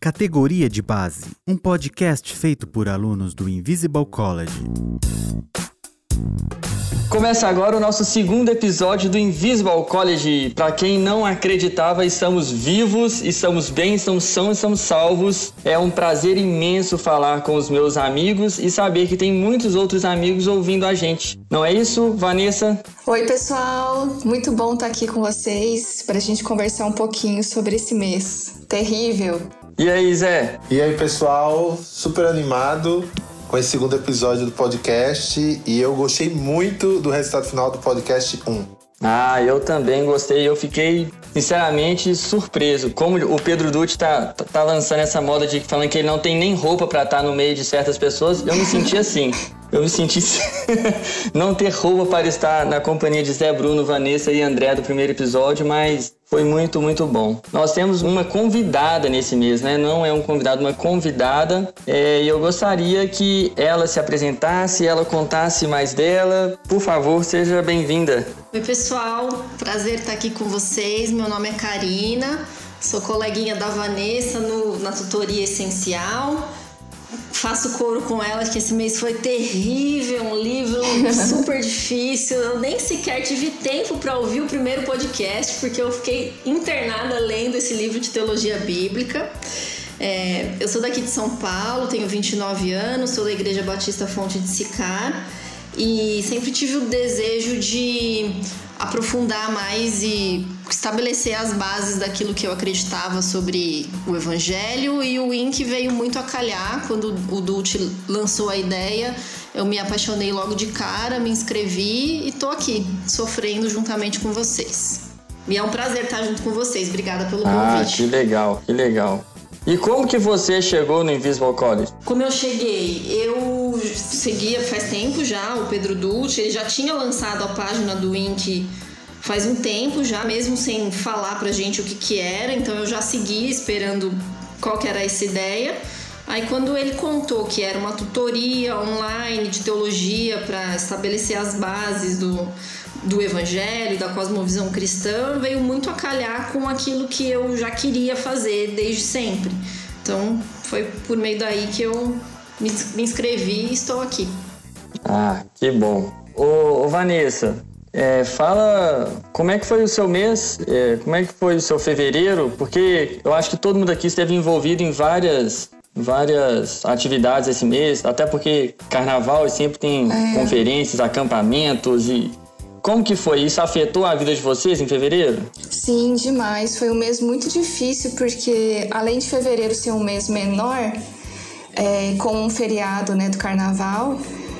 Categoria de Base, um podcast feito por alunos do Invisible College. Começa agora o nosso segundo episódio do Invisible College. Para quem não acreditava, estamos vivos, estamos bem, estamos sãos, estamos salvos. É um prazer imenso falar com os meus amigos e saber que tem muitos outros amigos ouvindo a gente. Não é isso, Vanessa? Oi, pessoal. Muito bom estar aqui com vocês para a gente conversar um pouquinho sobre esse mês terrível. E aí, Zé? E aí, pessoal? Super animado com esse segundo episódio do podcast e eu gostei muito do resultado final do podcast 1. Ah, eu também gostei. Eu fiquei, sinceramente, surpreso. Como o Pedro Dutti tá, tá lançando essa moda de falando que ele não tem nem roupa para estar tá no meio de certas pessoas, eu me senti assim. Eu me senti não ter roupa para estar na companhia de Zé Bruno, Vanessa e André do primeiro episódio, mas foi muito, muito bom. Nós temos uma convidada nesse mês, né? Não é um convidado, uma convidada. É, e eu gostaria que ela se apresentasse, ela contasse mais dela. Por favor, seja bem-vinda. Oi, pessoal. Prazer estar aqui com vocês. Meu nome é Karina. Sou coleguinha da Vanessa no, na tutoria essencial faço coro com ela que esse mês foi terrível, um livro super difícil. Eu nem sequer tive tempo para ouvir o primeiro podcast porque eu fiquei internada lendo esse livro de teologia bíblica. É, eu sou daqui de São Paulo, tenho 29 anos, sou da Igreja Batista Fonte de Sicar e sempre tive o desejo de aprofundar mais e estabelecer as bases daquilo que eu acreditava sobre o evangelho e o Wink veio muito a calhar quando o Dult lançou a ideia. Eu me apaixonei logo de cara, me inscrevi e tô aqui sofrendo juntamente com vocês. E é um prazer estar junto com vocês. Obrigada pelo ah, convite. Ah, que legal, que legal. E como que você chegou no Invisible College? Como eu cheguei? Eu seguia faz tempo já o Pedro Dulce, ele já tinha lançado a página do Wink faz um tempo já, mesmo sem falar pra gente o que que era, então eu já seguia esperando qual que era essa ideia. Aí quando ele contou que era uma tutoria online de teologia para estabelecer as bases do, do evangelho, da cosmovisão cristã, veio muito a calhar com aquilo que eu já queria fazer desde sempre. Então foi por meio daí que eu me, me inscrevi e estou aqui. Ah, que bom. Ô, ô Vanessa, é, fala como é que foi o seu mês, é, como é que foi o seu fevereiro, porque eu acho que todo mundo aqui esteve envolvido em várias várias atividades esse mês, até porque carnaval sempre tem é. conferências, acampamentos e como que foi? Isso afetou a vida de vocês em fevereiro? Sim, demais. Foi um mês muito difícil porque além de fevereiro ser um mês menor, é, com um feriado né, do carnaval,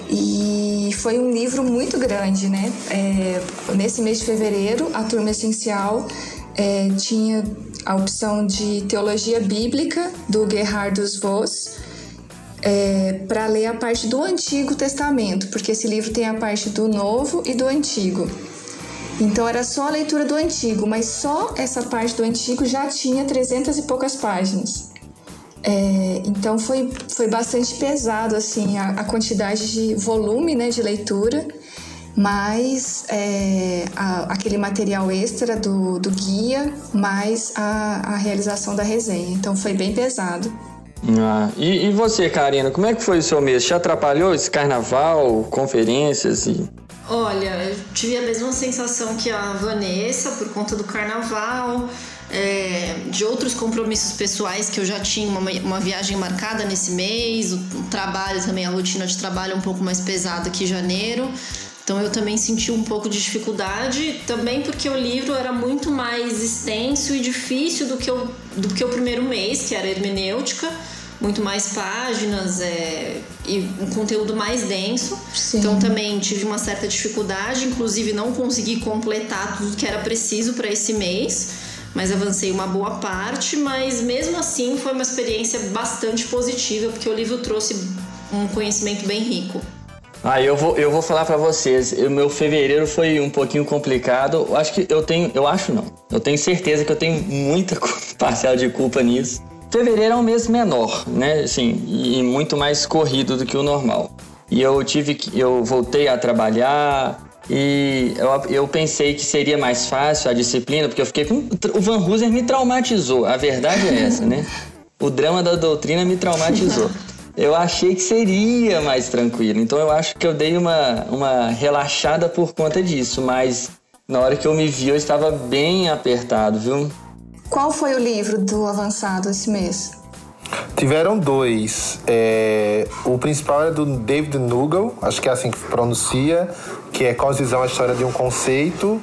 e foi um livro muito grande, né? É, nesse mês de fevereiro, a turma essencial é, tinha a opção de teologia bíblica do Gerhardus Voss é, para ler a parte do Antigo Testamento, porque esse livro tem a parte do Novo e do Antigo. Então era só a leitura do Antigo, mas só essa parte do Antigo já tinha 300 e poucas páginas. É, então foi, foi bastante pesado assim a, a, quantidade de volume né, de leitura, mais é, a, aquele material extra do, do guia, mais a, a, realização da resenha. Então foi bem pesado. Ah, e, e, você, Karina, como é que foi o seu mês? Te atrapalhou esse carnaval, conferências e. Olha, eu tive a mesma sensação que a Vanessa por conta do carnaval é, de outros compromissos pessoais que eu já tinha uma, uma viagem marcada nesse mês, o, o trabalho também, a rotina de trabalho é um pouco mais pesada que janeiro. Então eu também senti um pouco de dificuldade, também porque o livro era muito mais extenso e difícil do que o, do que o primeiro mês, que era hermenêutica, muito mais páginas é, e um conteúdo mais denso. Sim. Então também tive uma certa dificuldade, inclusive não consegui completar tudo que era preciso para esse mês mas avancei uma boa parte, mas mesmo assim foi uma experiência bastante positiva, porque o livro trouxe um conhecimento bem rico. Ah, eu vou, eu vou falar para vocês. O meu fevereiro foi um pouquinho complicado. Eu acho que eu tenho, eu acho não. Eu tenho certeza que eu tenho muita parcial de culpa nisso. Fevereiro é um mês menor, né? Assim, e muito mais corrido do que o normal. E eu tive que, eu voltei a trabalhar, E eu, eu pensei que seria mais fácil a disciplina, porque eu fiquei com. O Van Hooser me traumatizou. A verdade é essa, né? O drama da doutrina me traumatizou. Eu achei que seria mais tranquilo. Então eu acho que eu dei uma, uma relaxada por conta disso. Mas na hora que eu me vi, eu estava bem apertado, viu? Qual foi o livro do avançado esse mês? Tiveram dois. É, o principal é do David Nugel, acho que é assim que pronuncia, que é Cosvisão, a história de um conceito.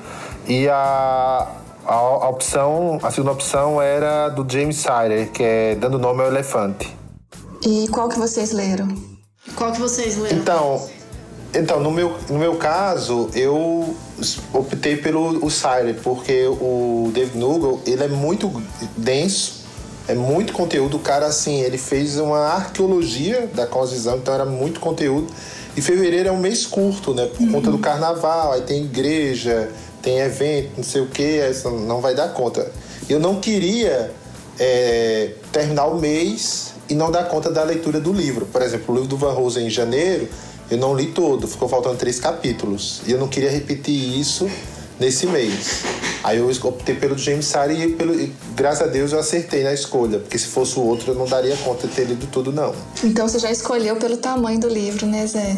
E a, a, a, opção, a segunda opção era do James Sider, que é Dando Nome ao Elefante. E qual que vocês leram? Qual que vocês leram? Então, então no, meu, no meu caso, eu optei pelo o Sider, porque o David Nugel, ele é muito denso, é muito conteúdo. O cara, assim, ele fez uma arqueologia da cosvisão, então era muito conteúdo. E fevereiro é um mês curto, né? Por uhum. conta do carnaval, aí tem igreja, tem evento, não sei o que, não vai dar conta. Eu não queria é, terminar o mês e não dar conta da leitura do livro. Por exemplo, o livro do Van Rosen em janeiro, eu não li todo, ficou faltando três capítulos. E eu não queria repetir isso nesse mês. Aí eu optei pelo James Sari e, pelo, e graças a Deus eu acertei na escolha, porque se fosse o outro eu não daria conta de ter lido tudo, não. Então você já escolheu pelo tamanho do livro, né, Zé?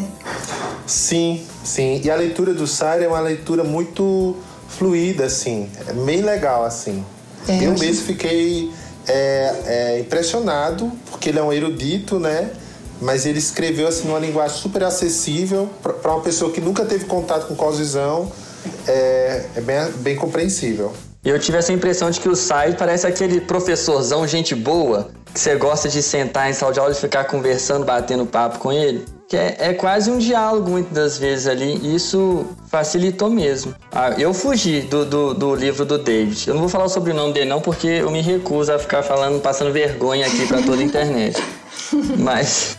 Sim, sim. E a leitura do Sari é uma leitura muito fluida, assim. É bem legal, assim. É, eu mesmo fiquei é, é, impressionado, porque ele é um erudito, né? Mas ele escreveu assim numa linguagem super acessível para uma pessoa que nunca teve contato com cosvisão é, é bem, bem compreensível. E eu tive essa impressão de que o Sai parece aquele professorzão, gente boa, que você gosta de sentar em sala de aula e ficar conversando, batendo papo com ele. Que é, é quase um diálogo muitas das vezes ali, e isso facilitou mesmo. Ah, eu fugi do, do, do, livro do David. Eu não vou falar sobre o sobrenome dele não, porque eu me recuso a ficar falando, passando vergonha aqui para toda a internet. Mas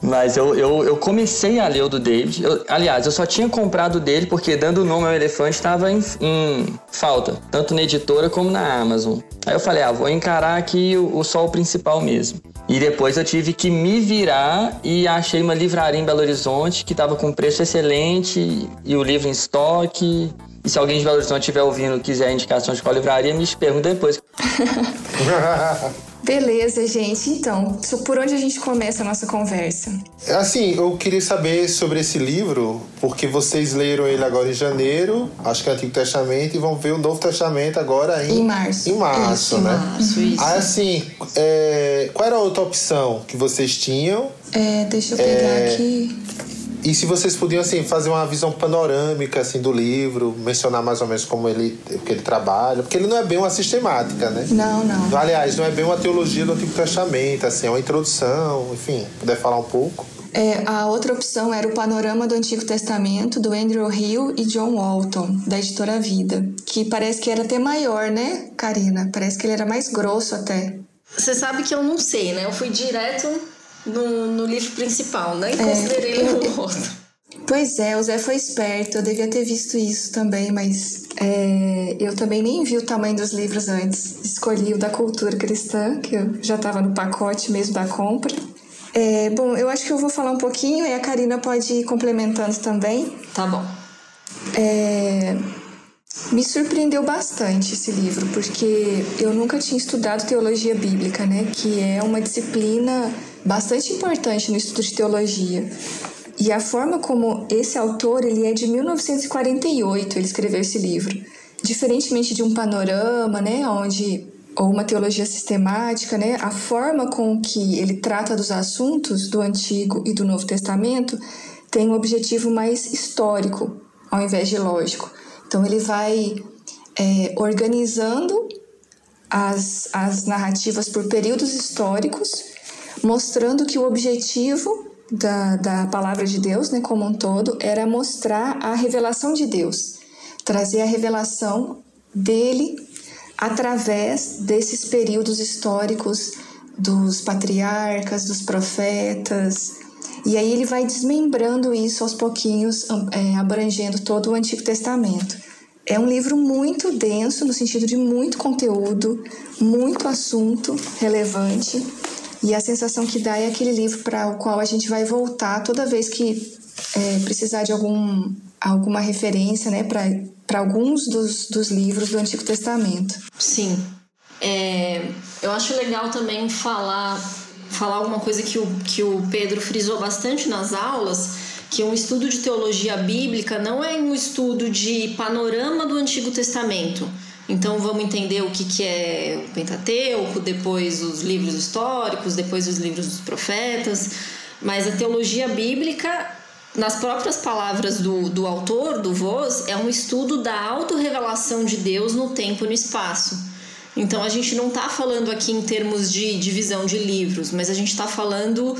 mas eu, eu, eu, comecei a ler o do David. Eu, aliás, eu só tinha comprado dele porque dando o nome ao elefante estava em, em, falta, tanto na editora como na Amazon. Aí eu falei, ah, vou encarar aqui o, o sol principal mesmo. E depois eu tive que me virar e achei uma livraria em Belo Horizonte que estava com preço excelente e o livro em estoque. E se alguém de Belo Horizonte estiver ouvindo quiser indicação de qual livraria, me pergunta depois. Beleza, gente. Então, por onde a gente começa a nossa conversa? Assim, eu queria saber sobre esse livro, porque vocês leram ele agora em janeiro, acho que é Antigo Testamento, e vão ver o Novo Testamento agora em, em março. Em março, isso, né? Março, isso. Aí, assim, é, qual era a outra opção que vocês tinham? É, deixa eu pegar é... aqui. E se vocês podiam assim fazer uma visão panorâmica assim do livro, mencionar mais ou menos como ele, o que ele trabalha, porque ele não é bem uma sistemática, né? Não, não. Aliás, não é bem uma teologia do Antigo Testamento, assim, é uma introdução, enfim, puder falar um pouco. É, a outra opção era o Panorama do Antigo Testamento, do Andrew Hill e John Walton, da editora Vida, que parece que era até maior, né, Karina? Parece que ele era mais grosso até. Você sabe que eu não sei, né? Eu fui direto no, no livro principal, nem é, considerei é, o outro. Pois é, o Zé foi esperto, eu devia ter visto isso também, mas é, eu também nem vi o tamanho dos livros antes. Escolhi o da cultura cristã, que eu já estava no pacote mesmo da compra. É, bom, eu acho que eu vou falar um pouquinho e a Karina pode ir complementando também. Tá bom. É, me surpreendeu bastante esse livro, porque eu nunca tinha estudado teologia bíblica, né? Que é uma disciplina bastante importante no estudo de teologia. E a forma como esse autor, ele é de 1948, ele escreveu esse livro. Diferentemente de um panorama, né, onde ou uma teologia sistemática, né, a forma com que ele trata dos assuntos do Antigo e do Novo Testamento tem um objetivo mais histórico, ao invés de lógico. Então ele vai é, organizando as, as narrativas por períodos históricos mostrando que o objetivo da, da palavra de Deus, né, como um todo, era mostrar a revelação de Deus, trazer a revelação dele através desses períodos históricos dos patriarcas, dos profetas. E aí ele vai desmembrando isso aos pouquinhos, é, abrangendo todo o Antigo Testamento. É um livro muito denso, no sentido de muito conteúdo, muito assunto relevante e a sensação que dá é aquele livro para o qual a gente vai voltar toda vez que é, precisar de algum alguma referência né, para alguns dos, dos livros do Antigo Testamento. Sim. É, eu acho legal também falar, falar alguma coisa que o, que o Pedro frisou bastante nas aulas, que um estudo de teologia bíblica não é um estudo de panorama do Antigo Testamento. Então vamos entender o que, que é o Pentateuco, depois os livros históricos, depois os livros dos profetas. Mas a teologia bíblica, nas próprias palavras do, do autor, do Voz, é um estudo da autorrevelação de Deus no tempo e no espaço. Então a gente não está falando aqui em termos de divisão de livros, mas a gente está falando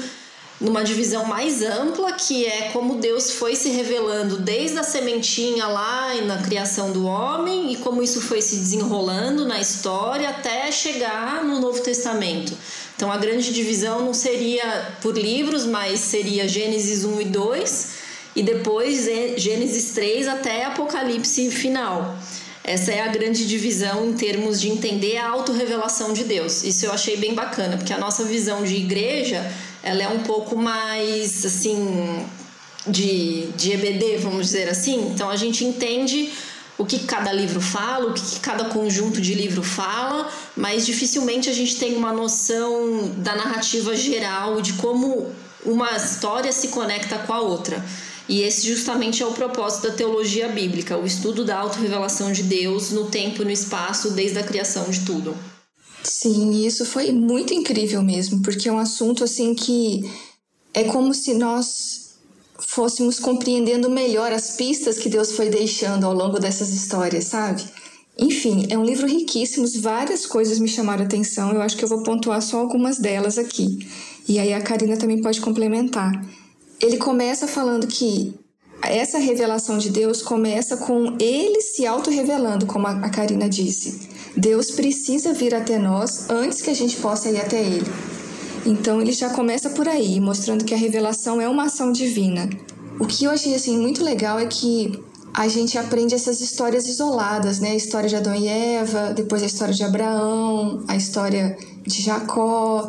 numa divisão mais ampla, que é como Deus foi se revelando desde a sementinha lá na criação do homem e como isso foi se desenrolando na história até chegar no Novo Testamento. Então a grande divisão não seria por livros, mas seria Gênesis 1 e 2 e depois Gênesis 3 até Apocalipse final. Essa é a grande divisão em termos de entender a autorrevelação de Deus. Isso eu achei bem bacana, porque a nossa visão de igreja ela é um pouco mais assim de, de EBD, vamos dizer assim. Então a gente entende o que cada livro fala, o que cada conjunto de livro fala, mas dificilmente a gente tem uma noção da narrativa geral de como uma história se conecta com a outra. E esse justamente é o propósito da teologia bíblica, o estudo da autorrevelação de Deus no tempo e no espaço desde a criação de tudo. Sim, isso foi muito incrível mesmo, porque é um assunto assim que é como se nós fôssemos compreendendo melhor as pistas que Deus foi deixando ao longo dessas histórias, sabe? Enfim, é um livro riquíssimo, várias coisas me chamaram atenção, eu acho que eu vou pontuar só algumas delas aqui. E aí a Karina também pode complementar. Ele começa falando que essa revelação de Deus começa com ele se auto-revelando, como a Karina disse. Deus precisa vir até nós antes que a gente possa ir até Ele. Então ele já começa por aí, mostrando que a revelação é uma ação divina. O que eu achei assim muito legal é que a gente aprende essas histórias isoladas, né? A história de Adão e Eva, depois a história de Abraão, a história de Jacó.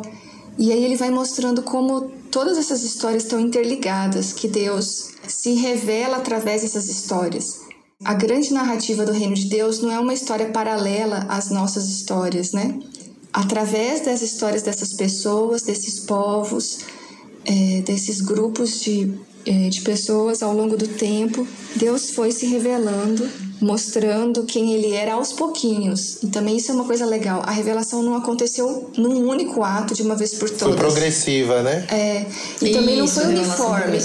E aí ele vai mostrando como todas essas histórias estão interligadas, que Deus se revela através dessas histórias. A grande narrativa do reino de Deus não é uma história paralela às nossas histórias, né? Através das histórias dessas pessoas, desses povos, é, desses grupos de, é, de pessoas ao longo do tempo, Deus foi se revelando, mostrando quem Ele era aos pouquinhos. E também isso é uma coisa legal. A revelação não aconteceu num único ato, de uma vez por todas. Foi progressiva, né? É. E isso, também não foi uniforme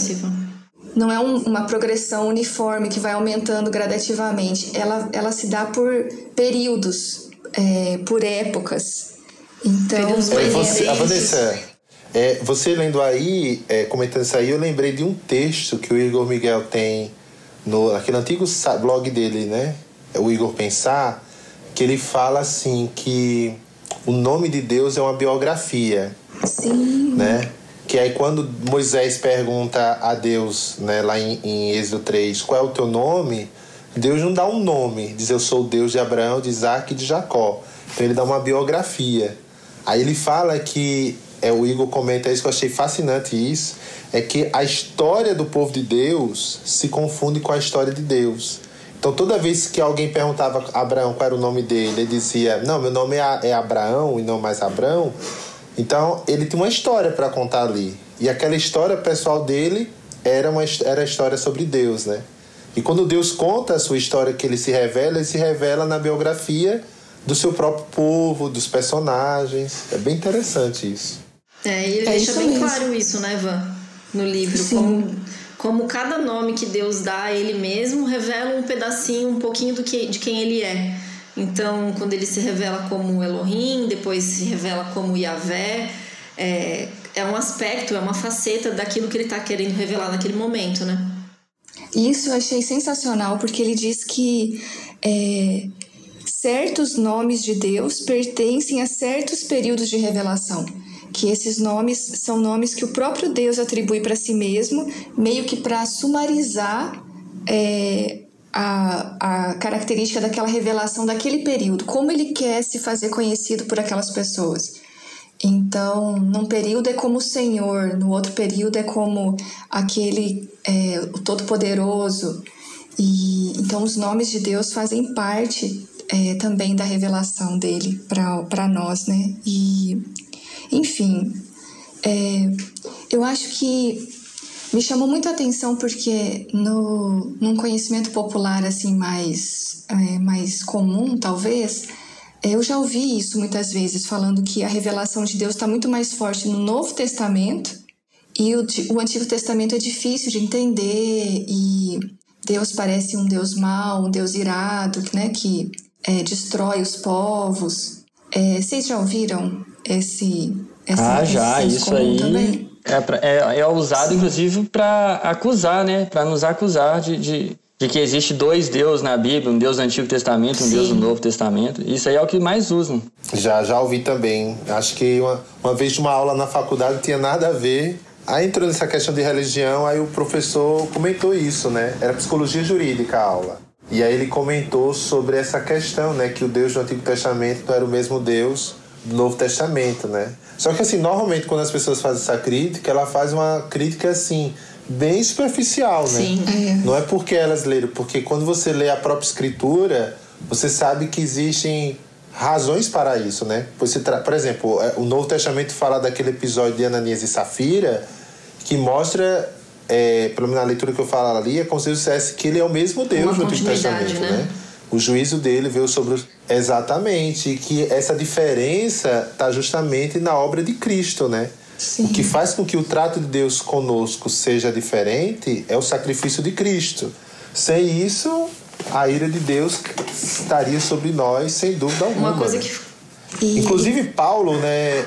não é um, uma progressão uniforme que vai aumentando gradativamente. Ela, ela se dá por períodos, é, por épocas. Então, é, você, a Vanessa, é, você lendo aí, é, comentando isso aí, eu lembrei de um texto que o Igor Miguel tem no, naquele antigo blog dele, né? O Igor Pensar, que ele fala assim que o nome de Deus é uma biografia. Sim. Né? Que aí quando Moisés pergunta a Deus, né, lá em, em Êxodo 3, qual é o teu nome? Deus não dá um nome, diz eu sou o Deus de Abraão, de Isaac e de Jacó. Então ele dá uma biografia. Aí ele fala que, é, o Igor comenta isso que eu achei fascinante isso, é que a história do povo de Deus se confunde com a história de Deus. Então toda vez que alguém perguntava a Abraão qual era o nome dele, ele dizia, não, meu nome é, é Abraão e não mais Abraão. Então, ele tinha uma história para contar ali. E aquela história pessoal dele era, uma, era a história sobre Deus, né? E quando Deus conta a sua história que ele se revela, ele se revela na biografia do seu próprio povo, dos personagens. É bem interessante isso. É, e ele é deixa bem mesmo. claro isso, né, Van? No livro. Como, como cada nome que Deus dá a ele mesmo revela um pedacinho, um pouquinho do que, de quem ele é. Então, quando ele se revela como Elohim, depois se revela como Yahvé, é, é um aspecto, é uma faceta daquilo que ele está querendo revelar naquele momento, né? Isso eu achei sensacional, porque ele diz que é, certos nomes de Deus pertencem a certos períodos de revelação. Que esses nomes são nomes que o próprio Deus atribui para si mesmo, meio que para sumarizar é, a, a característica daquela revelação daquele período, como ele quer se fazer conhecido por aquelas pessoas. Então, num período é como o Senhor, no outro período é como aquele, é, o Todo-Poderoso. E então os nomes de Deus fazem parte é, também da revelação dele para nós, né? E enfim, é, eu acho que me chamou muito a atenção porque no num conhecimento popular assim mais é, mais comum talvez eu já ouvi isso muitas vezes falando que a revelação de Deus está muito mais forte no Novo Testamento e o, o Antigo Testamento é difícil de entender e Deus parece um Deus mau, um Deus irado, né, que é, destrói os povos. É, vocês já ouviram esse? esse ah, já, isso aí. Também? É, é, é usado, inclusive, para acusar, né? Para nos acusar de, de, de, que existe dois deuses na Bíblia, um Deus do Antigo Testamento, um Sim. Deus do Novo Testamento. Isso aí é o que mais usam. Já, já ouvi também. Acho que uma, uma vez de uma aula na faculdade não tinha nada a ver. Aí entrou nessa questão de religião, aí o professor comentou isso, né? Era psicologia jurídica a aula. E aí ele comentou sobre essa questão, né? Que o Deus do Antigo Testamento não era o mesmo Deus do Novo Testamento, né? Só que assim, normalmente quando as pessoas fazem essa crítica, ela faz uma crítica assim, bem superficial, né? Sim. É. Não é porque elas leram, porque quando você lê a própria escritura, você sabe que existem razões para isso, né? Você tra... Por exemplo, é, o Novo Testamento fala daquele episódio de Ananias e Safira, que mostra, é, pelo menos na leitura que eu falo ali, é como se dissesse que ele é o mesmo Deus Uma no Antigo Testamento, né? né? O juízo dele veio sobre os... Exatamente, que essa diferença está justamente na obra de Cristo, né? Sim. O que faz com que o trato de Deus conosco seja diferente é o sacrifício de Cristo. Sem isso, a ira de Deus estaria sobre nós, sem dúvida alguma. Uma coisa né? que. E... Inclusive, Paulo, né?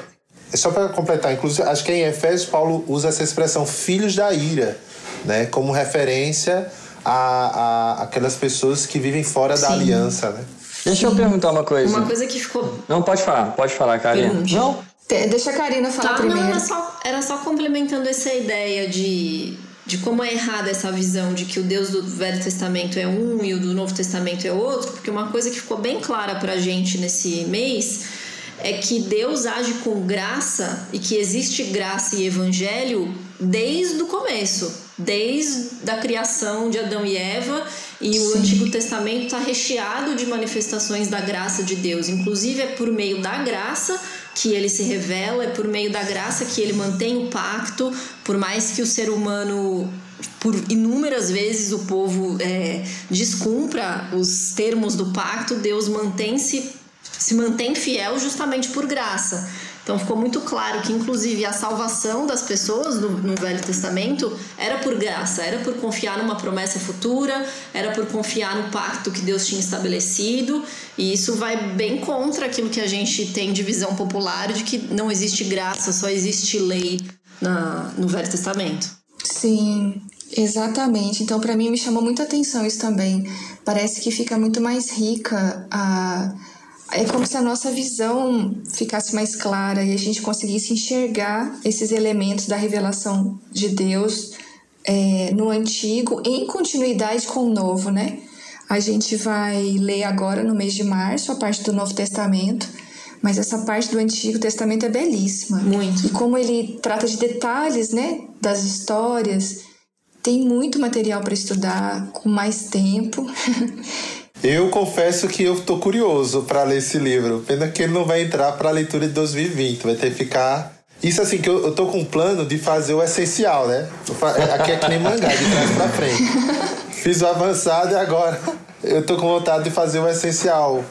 Só para completar, inclusive, acho que em Efésios, Paulo usa essa expressão filhos da ira, né? Como referência a, a aquelas pessoas que vivem fora da Sim. aliança, né? Deixa eu perguntar uma coisa. Uma coisa que ficou. Não, pode falar, pode falar, Karina. Pergunte. Não, Te- Deixa a Karina falar Tá, primeiro. não, era só, era só complementando essa ideia de, de como é errada essa visão de que o Deus do Velho Testamento é um e o do Novo Testamento é outro, porque uma coisa que ficou bem clara pra gente nesse mês é que Deus age com graça e que existe graça e evangelho desde o começo, desde a criação de Adão e Eva, e o Sim. Antigo Testamento está recheado de manifestações da graça de Deus. Inclusive é por meio da graça que ele se revela, é por meio da graça que ele mantém o pacto, por mais que o ser humano por inúmeras vezes o povo é, descumpra os termos do pacto, Deus mantém-se se mantém fiel justamente por graça. Então ficou muito claro que, inclusive, a salvação das pessoas no, no, Velho Testamento era por graça, era por confiar numa promessa futura, era por confiar no pacto que Deus tinha estabelecido, e isso vai bem contra aquilo que a gente tem de visão popular de que não existe graça, só existe lei na, no Velho Testamento. Sim, exatamente. Então, para mim, me chamou muita atenção isso também. Parece que fica muito mais rica a é como se a nossa visão ficasse mais clara e a gente conseguisse enxergar esses elementos da revelação de Deus é, no antigo em continuidade com o novo, né? A gente vai ler agora no mês de março a parte do Novo Testamento, mas essa parte do Antigo Testamento é belíssima. Muito. E como ele trata de detalhes, né, das histórias, tem muito material para estudar com mais tempo. Eu confesso que eu tô curioso para ler esse livro. Pena que ele não vai entrar para a leitura de 2020, vai ter que ficar. Isso assim, que eu, eu tô com um plano de fazer o essencial, né? Aqui é que nem mangá, de trás pra frente. Fiz o avançado e agora eu tô com vontade de fazer o essencial.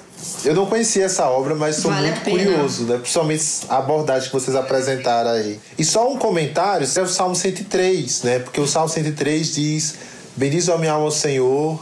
Eu não conhecia essa obra, mas sou Vale muito curioso, né? Principalmente a abordagem que vocês apresentaram aí. E só um comentário, é o Salmo 103, né? Porque o Salmo 103 diz: Bendiz a minha alma ao Senhor,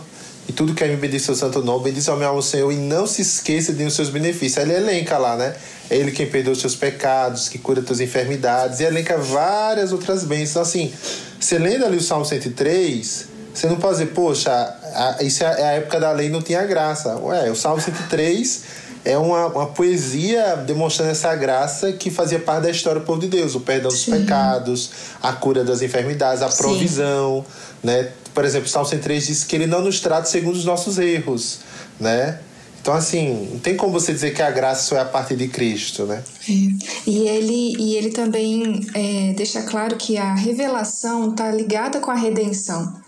e tudo que é me bendiz seu santo nome, bendiz a minha alma ao Senhor, e não se esqueça de os seus benefícios. Ele elenca lá, né? É Ele quem perdoa os seus pecados, que cura tuas enfermidades, e elenca várias outras bênçãos. Então, assim, você lendo ali o Salmo 103, você não pode dizer, poxa, a, isso é a época da lei não tinha graça. Ué, o Salmo 103 é uma, uma poesia demonstrando essa graça que fazia parte da história do povo de Deus, o perdão dos Sim. pecados, a cura das enfermidades, a Sim. provisão, né? Por exemplo, o Salmo 103 diz que ele não nos trata segundo os nossos erros, né? Então, assim, não tem como você dizer que a graça só é a partir de Cristo, né? É. E ele, e ele também é, deixa claro que a revelação está ligada com a redenção.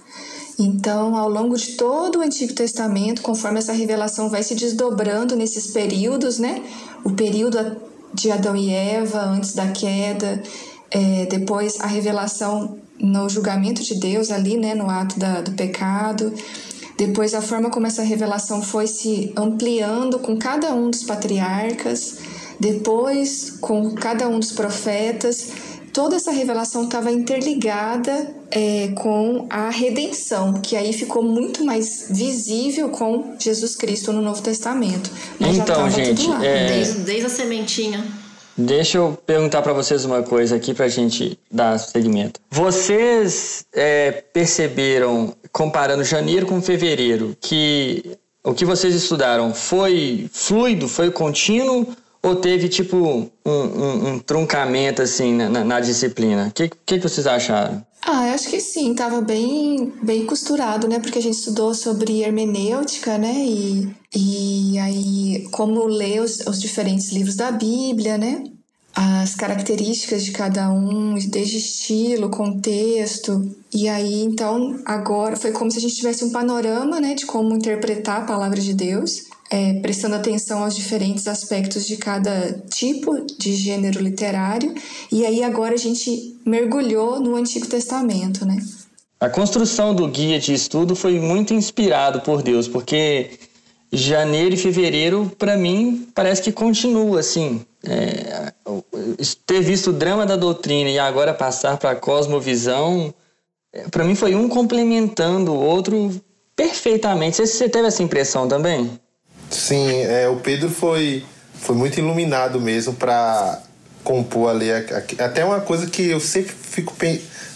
Então, ao longo de todo o Antigo Testamento, conforme essa revelação vai se desdobrando nesses períodos, né? O período de Adão e Eva antes da queda, é, depois a revelação no julgamento de Deus ali, né? No ato da, do pecado. Depois a forma como essa revelação foi se ampliando com cada um dos patriarcas, depois com cada um dos profetas toda essa revelação estava interligada é, com a redenção, que aí ficou muito mais visível com Jesus Cristo no Novo Testamento. Mas então, gente, é... desde, desde a sementinha. Deixa eu perguntar para vocês uma coisa aqui para a gente dar seguimento. Vocês é, perceberam, comparando janeiro com fevereiro, que o que vocês estudaram foi fluido, foi contínuo ou teve, tipo, um, um, um truncamento, assim, na, na disciplina? O que, que, que vocês acharam? Ah, eu acho que sim, estava bem, bem costurado, né? Porque a gente estudou sobre hermenêutica, né? E, e aí, como ler os, os diferentes livros da Bíblia, né? As características de cada um, desde estilo, contexto. E aí, então, agora foi como se a gente tivesse um panorama, né? De como interpretar a palavra de Deus é, prestando atenção aos diferentes aspectos de cada tipo de gênero literário. E aí agora a gente mergulhou no Antigo Testamento, né? A construção do guia de estudo foi muito inspirado por Deus, porque janeiro e fevereiro, para mim, parece que continua assim. É, ter visto o drama da doutrina e agora passar para a cosmovisão, é, para mim foi um complementando o outro perfeitamente. Você teve essa impressão também? Sim, é, o Pedro foi, foi muito iluminado mesmo para compor ali. Até uma coisa que eu sempre fico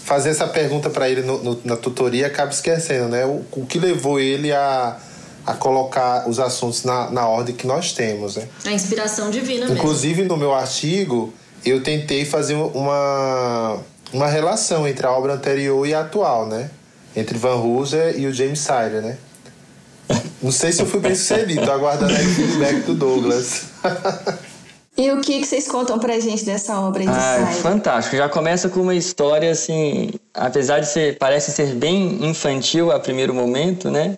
fazer essa pergunta para ele no, no, na tutoria e acabo esquecendo, né? O, o que levou ele a, a colocar os assuntos na, na ordem que nós temos, né? A inspiração divina Inclusive, mesmo. no meu artigo, eu tentei fazer uma, uma relação entre a obra anterior e a atual, né? Entre Van Hooser e o James Sire, né? Não sei se eu fui bem sucedido, tô aguardando aí o feedback do Douglas. E o que, que vocês contam pra gente dessa obra aí de ah, Fantástico. Já começa com uma história assim, apesar de ser, parece ser bem infantil a primeiro momento, né?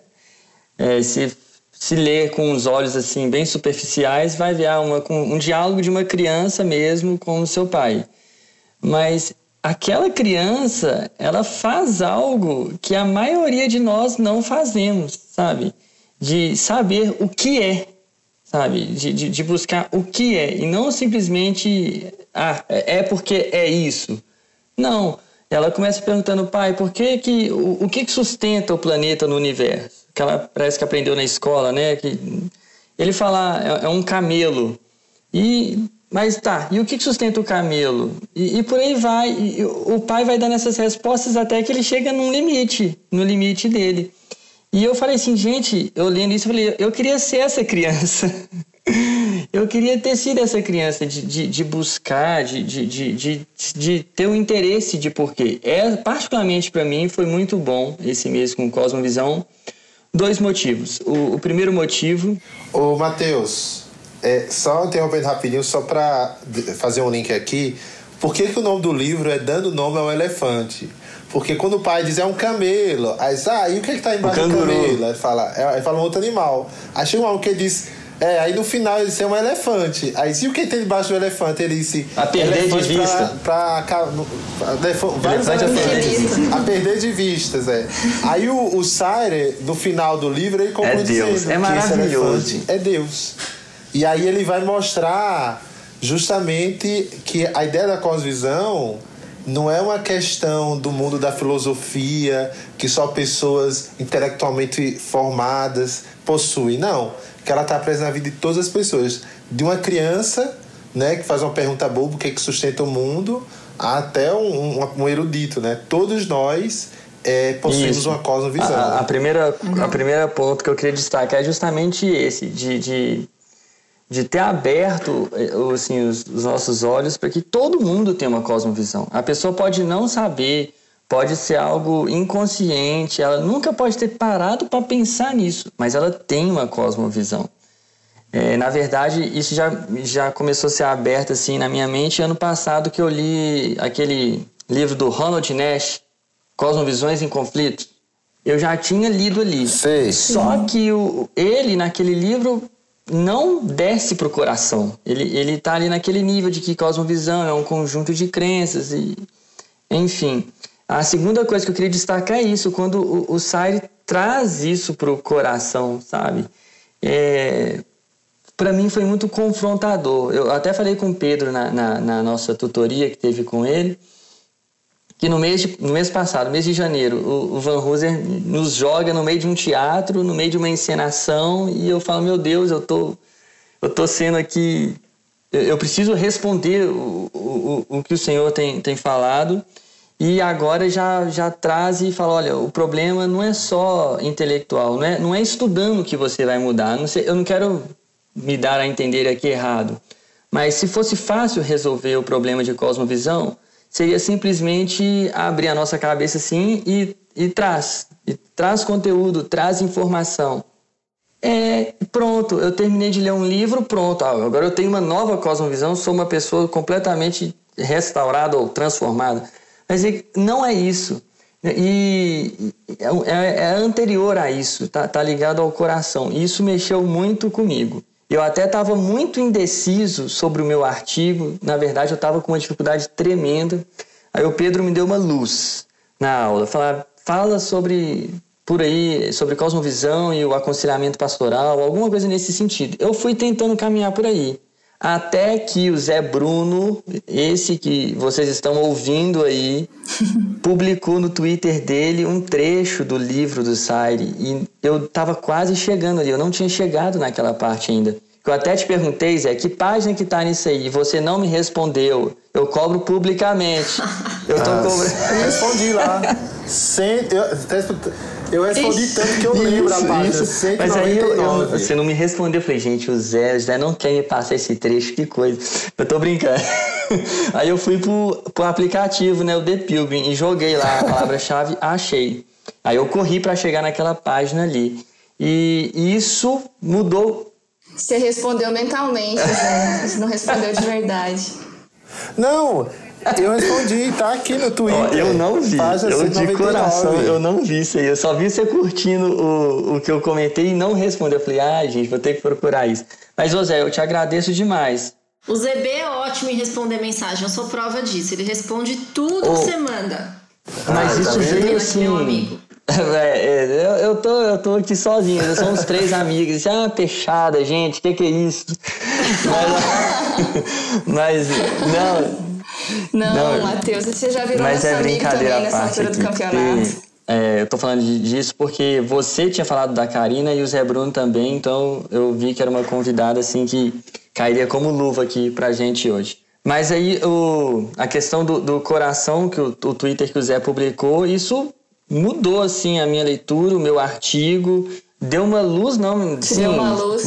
É, se, se ler com os olhos assim bem superficiais, vai ver ah, uma, um diálogo de uma criança mesmo com o seu pai. Mas aquela criança, ela faz algo que a maioria de nós não fazemos, sabe? de saber o que é, sabe? De, de, de, buscar o que é e não simplesmente, ah, é porque é isso. Não. Ela começa perguntando, pai, por que que, o, o que, que sustenta o planeta no universo? Que ela parece que aprendeu na escola, né? Que ele fala, é, é um camelo. E mas tá, e o que sustenta o camelo? E, e por aí vai. E, o pai vai dando essas respostas até que ele chega num limite, no limite dele. E eu falei assim, gente, eu lendo isso, eu falei, eu queria ser essa criança. eu queria ter sido essa criança de, de, de buscar, de, de, de, de, ter o um interesse de porquê. É, particularmente para mim, foi muito bom esse mês com Cosmovisão. Dois motivos. O, o primeiro motivo. Ô, Matheus, é, só interrompendo rapidinho, só para fazer um link aqui. Por que, que o nome do livro é Dando Nome ao Elefante? Porque quando o pai diz é um camelo, aí diz, ah, e o que, é que tá embaixo do camelo? Aí fala, é, aí fala um outro animal. Aí chega um homem que diz, é, aí no final ele disse é um elefante. Aí e o que tem debaixo do elefante? Ele disse. A perder de vista. Pra, pra, pra vários elefantes. A perder de vistas, é. Aí o, o Sire, no final do livro, ele conclui é Deus. dizendo é maravilhoso. é Deus. E aí ele vai mostrar justamente que a ideia da cosvisão não é uma questão do mundo da filosofia que só pessoas intelectualmente formadas possuem. Não. Que ela está presente na vida de todas as pessoas. De uma criança né, que faz uma pergunta boba, o que, é que sustenta o mundo, até um, um, um erudito. Né? Todos nós é, possuímos Isso. uma cosmovisão. A, a, primeira, a primeira ponto que eu queria destacar é justamente esse, de, de de ter aberto eh, assim, os, os nossos olhos para que todo mundo tenha uma cosmovisão. A pessoa pode não saber, pode ser algo inconsciente, ela nunca pode ter parado para pensar nisso, mas ela tem uma cosmovisão. É, na verdade, isso já, já começou a ser aberto assim na minha mente ano passado que eu li aquele livro do Ronald Nash, Cosmovisões em Conflito. eu já tinha lido ali. Sei. Só que o, ele, naquele livro, não desce pro coração. Ele, ele tá ali naquele nível de que cosmovisão é um conjunto de crenças e... Enfim. A segunda coisa que eu queria destacar é isso, quando o, o Saire traz isso pro coração, sabe? É, para mim foi muito confrontador. Eu até falei com o Pedro na, na, na nossa tutoria que teve com ele, que no mês, de, no mês passado, mês de janeiro, o, o Van Hooser nos joga no meio de um teatro, no meio de uma encenação, e eu falo, meu Deus, eu tô, eu tô sendo aqui. Eu, preciso responder o, o, o que o Senhor tem, tem falado. E agora já, já traz e fala: olha, o problema não é só intelectual, não é, não é estudando que você vai mudar. Não sei, eu não quero me dar a entender aqui errado, mas se fosse fácil resolver o problema de cosmovisão, seria simplesmente abrir a nossa cabeça assim e, e traz. E traz conteúdo, traz informação. É, pronto, eu terminei de ler um livro, pronto. Ah, agora eu tenho uma nova cosmovisão, sou uma pessoa completamente restaurada ou transformada. Mas não é isso. E é, é anterior a isso, tá, tá ligado ao coração. Isso mexeu muito comigo. Eu até estava muito indeciso sobre o meu artigo. Na verdade, eu estava com uma dificuldade tremenda. Aí o Pedro me deu uma luz na aula. Falar, fala sobre por aí sobre cosmovisão e o aconselhamento pastoral, alguma coisa nesse sentido. Eu fui tentando caminhar por aí. Até que o Zé Bruno, esse que vocês estão ouvindo aí, publicou no Twitter dele um trecho do livro do Saire. E eu estava quase chegando ali, eu não tinha chegado naquela parte ainda. Eu até te perguntei, Zé, que página que tá nisso aí? E você não me respondeu. Eu cobro publicamente. Eu tô Ah, cobrando. Eu respondi lá. Cem, eu, eu respondi tanto que eu lembro a página. Mas aí eu, eu- 199. você não me respondeu. Eu falei, gente, o Zé, o Zé não quer me passar esse trecho, que coisa. Eu tô brincando. Aí eu fui pro, pro aplicativo, né, o The Pilgrim, e joguei lá a palavra-chave, achei. Aí eu corri para chegar naquela página ali. E isso mudou. Você respondeu mentalmente, Zé. Você não respondeu de verdade. Não, eu respondi, tá aqui no Ó, Twitter. eu não vi. Eu de 199. coração, eu não vi isso aí. Eu só vi você curtindo o, o que eu comentei e não respondeu. Eu falei, ah, gente, vou ter que procurar isso. Mas, ô Zé, eu te agradeço demais. O ZB é ótimo em responder mensagem, eu sou prova disso. Ele responde tudo Ô. que você manda. Mas tá isso vendo? veio assim. meu amigo. É, é, eu, eu, tô, eu tô aqui sozinho, nós somos três amigos. Isso é uma peixada, gente. O que, que é isso? Mas, mas não, Não, Não, Matheus, você já virou mas nosso é amigo brincadeira também nessa parte altura do campeonato. é, eu tô falando disso porque você tinha falado da Karina e o Zé Bruno também, então eu vi que era uma convidada assim que cairia como luva aqui pra gente hoje. Mas aí o, a questão do, do coração que o, o Twitter que o Zé publicou, isso mudou assim a minha leitura, o meu artigo, deu uma luz, não, assim, deu uma luz.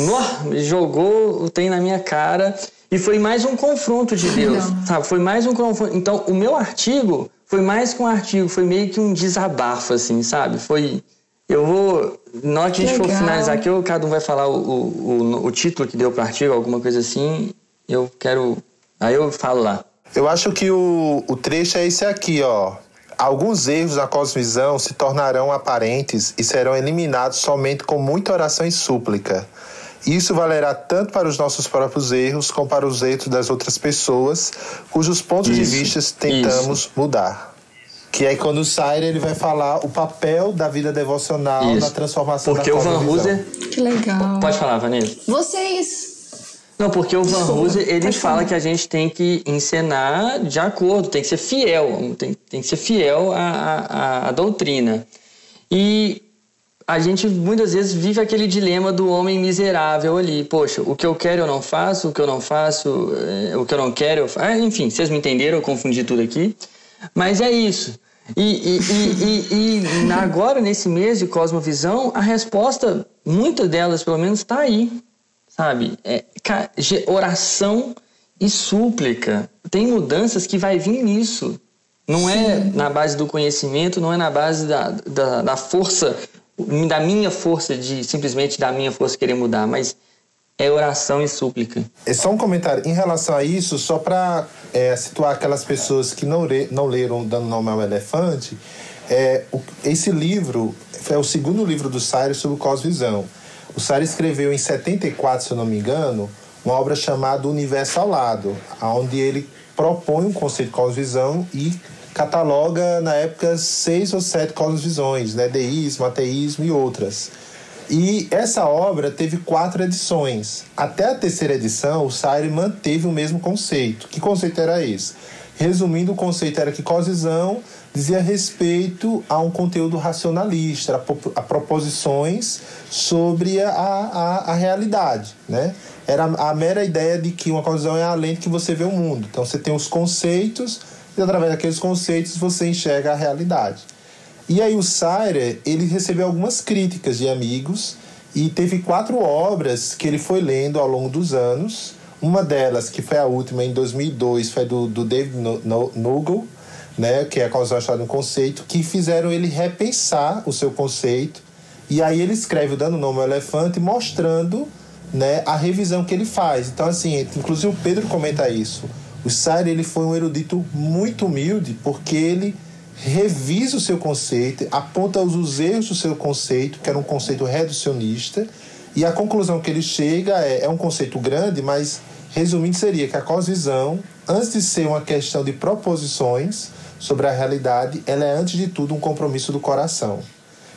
jogou o trem na minha cara e foi mais um confronto de Deus, Não. sabe? Foi mais um confronto. Então, o meu artigo foi mais que um artigo, foi meio que um desabafo, assim, sabe? Foi. Eu vou. Na hora que a gente for Legal. finalizar aqui, eu, cada um vai falar o, o, o, o título que deu pro artigo, alguma coisa assim. Eu quero. Aí eu falo lá. Eu acho que o, o trecho é esse aqui, ó. Alguns erros da cosmovisão se tornarão aparentes e serão eliminados somente com muita oração e súplica. Isso valerá tanto para os nossos próprios erros como para os erros das outras pessoas, cujos pontos Isso, de vista tentamos mudar. Que aí quando sai ele vai falar o papel da vida devocional Isso. na transformação Porque da o Van. Hooser. Que legal. Pode falar, Vanessa? Vocês. Não, porque o Van Hooser, ele pode fala que a gente tem que encenar de acordo, tem que ser fiel, tem, tem que ser fiel à, à, à doutrina. E a gente muitas vezes vive aquele dilema do homem miserável ali. Poxa, o que eu quero eu não faço, o que eu não faço, eh, o que eu não quero eu faço. Ah, enfim, vocês me entenderam, eu confundi tudo aqui. Mas é isso. E, e, e, e, e agora, nesse mês de Cosmovisão, a resposta, muitas delas pelo menos, está aí sabe? É, oração e súplica. Tem mudanças que vai vir nisso. Não é na base do conhecimento, não é na base da, da, da força, da minha força, de simplesmente da minha força querer mudar, mas é oração e súplica. É só um comentário em relação a isso, só para situar aquelas pessoas que não, le- não leram Dando Nome ao Elefante. É, o, esse livro é o segundo livro do Cyrus sobre cosvisão. O Cyrus escreveu em 74, se eu não me engano, uma obra chamada Universo ao Lado, onde ele propõe um conceito de cosvisão e cataloga, na época, seis ou sete cosvisões, né? deísmo, ateísmo e outras. E essa obra teve quatro edições. Até a terceira edição, o Saire manteve o mesmo conceito. Que conceito era esse? Resumindo, o conceito era que cosvisão dizia respeito a um conteúdo racionalista, a, proposições sobre a, a, a, realidade, né? Era a mera ideia de que uma cosvisão é além de que você vê o mundo. Então você tem os conceitos e através daqueles conceitos você enxerga a realidade. E aí o Saire, ele recebeu algumas críticas de amigos e teve quatro obras que ele foi lendo ao longo dos anos. Uma delas, que foi a última em 2002, foi do, do David Nugel, né, que é a causa no conceito, que fizeram ele repensar o seu conceito. E aí ele escreve dando nome ao elefante, mostrando né, a revisão que ele faz. Então, assim, inclusive o Pedro comenta isso. O Saire ele foi um erudito muito humilde, porque ele revisa o seu conceito, aponta os erros do seu conceito, que era um conceito reducionista, e a conclusão que ele chega é, é um conceito grande, mas resumindo seria que a cosvisão, antes de ser uma questão de proposições sobre a realidade, ela é antes de tudo um compromisso do coração.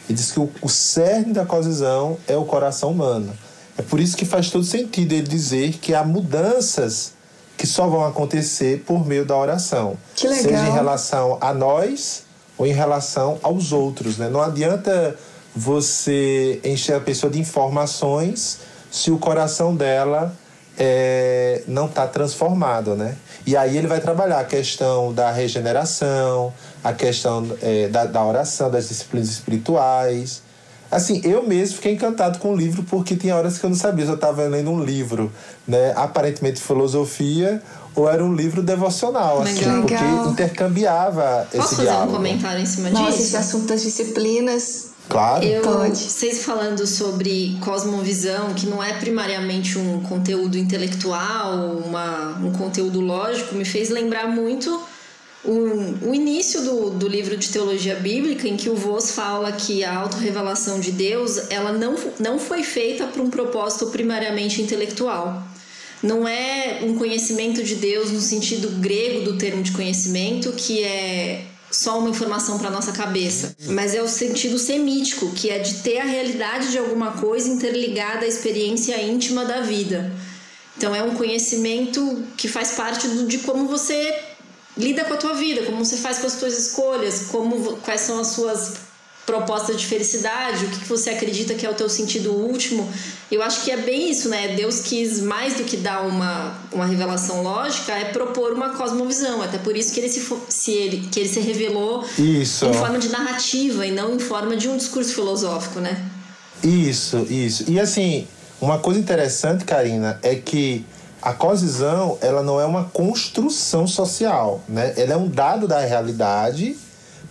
Ele diz que o, o cerne da cosvisão é o coração humano. É por isso que faz todo sentido ele dizer que há mudanças que só vão acontecer por meio da oração. Que legal. Seja em relação a nós ou em relação aos outros. Né? Não adianta você encher a pessoa de informações se o coração dela é, não está transformado, né? E aí ele vai trabalhar a questão da regeneração, a questão é, da, da oração, das disciplinas espirituais, Assim, eu mesmo fiquei encantado com o livro porque tinha horas que eu não sabia se eu estava lendo um livro, né, aparentemente filosofia ou era um livro devocional, assim, Legal. porque intercambiava Posso esse fazer diálogo. um comentário em cima Nossa, disso? esse assunto das disciplinas. Claro. Eu, Pode. vocês falando sobre cosmovisão, que não é primariamente um conteúdo intelectual, uma, um conteúdo lógico, me fez lembrar muito o, o início do, do livro de teologia bíblica, em que o Vos fala que a autorrevelação de Deus ela não, não foi feita para um propósito primariamente intelectual. Não é um conhecimento de Deus no sentido grego do termo de conhecimento, que é só uma informação para nossa cabeça, mas é o sentido semítico, que é de ter a realidade de alguma coisa interligada à experiência íntima da vida. Então é um conhecimento que faz parte do, de como você lida com a tua vida, como você faz com as tuas escolhas, como quais são as suas propostas de felicidade, o que você acredita que é o teu sentido último. Eu acho que é bem isso, né? Deus quis mais do que dar uma, uma revelação lógica, é propor uma cosmovisão. Até por isso que ele se, se ele que ele se revelou Isso. em forma de narrativa e não em forma de um discurso filosófico, né? Isso, isso. E assim, uma coisa interessante, Karina, é que a cosvisão ela não é uma construção social, né? Ela é um dado da realidade,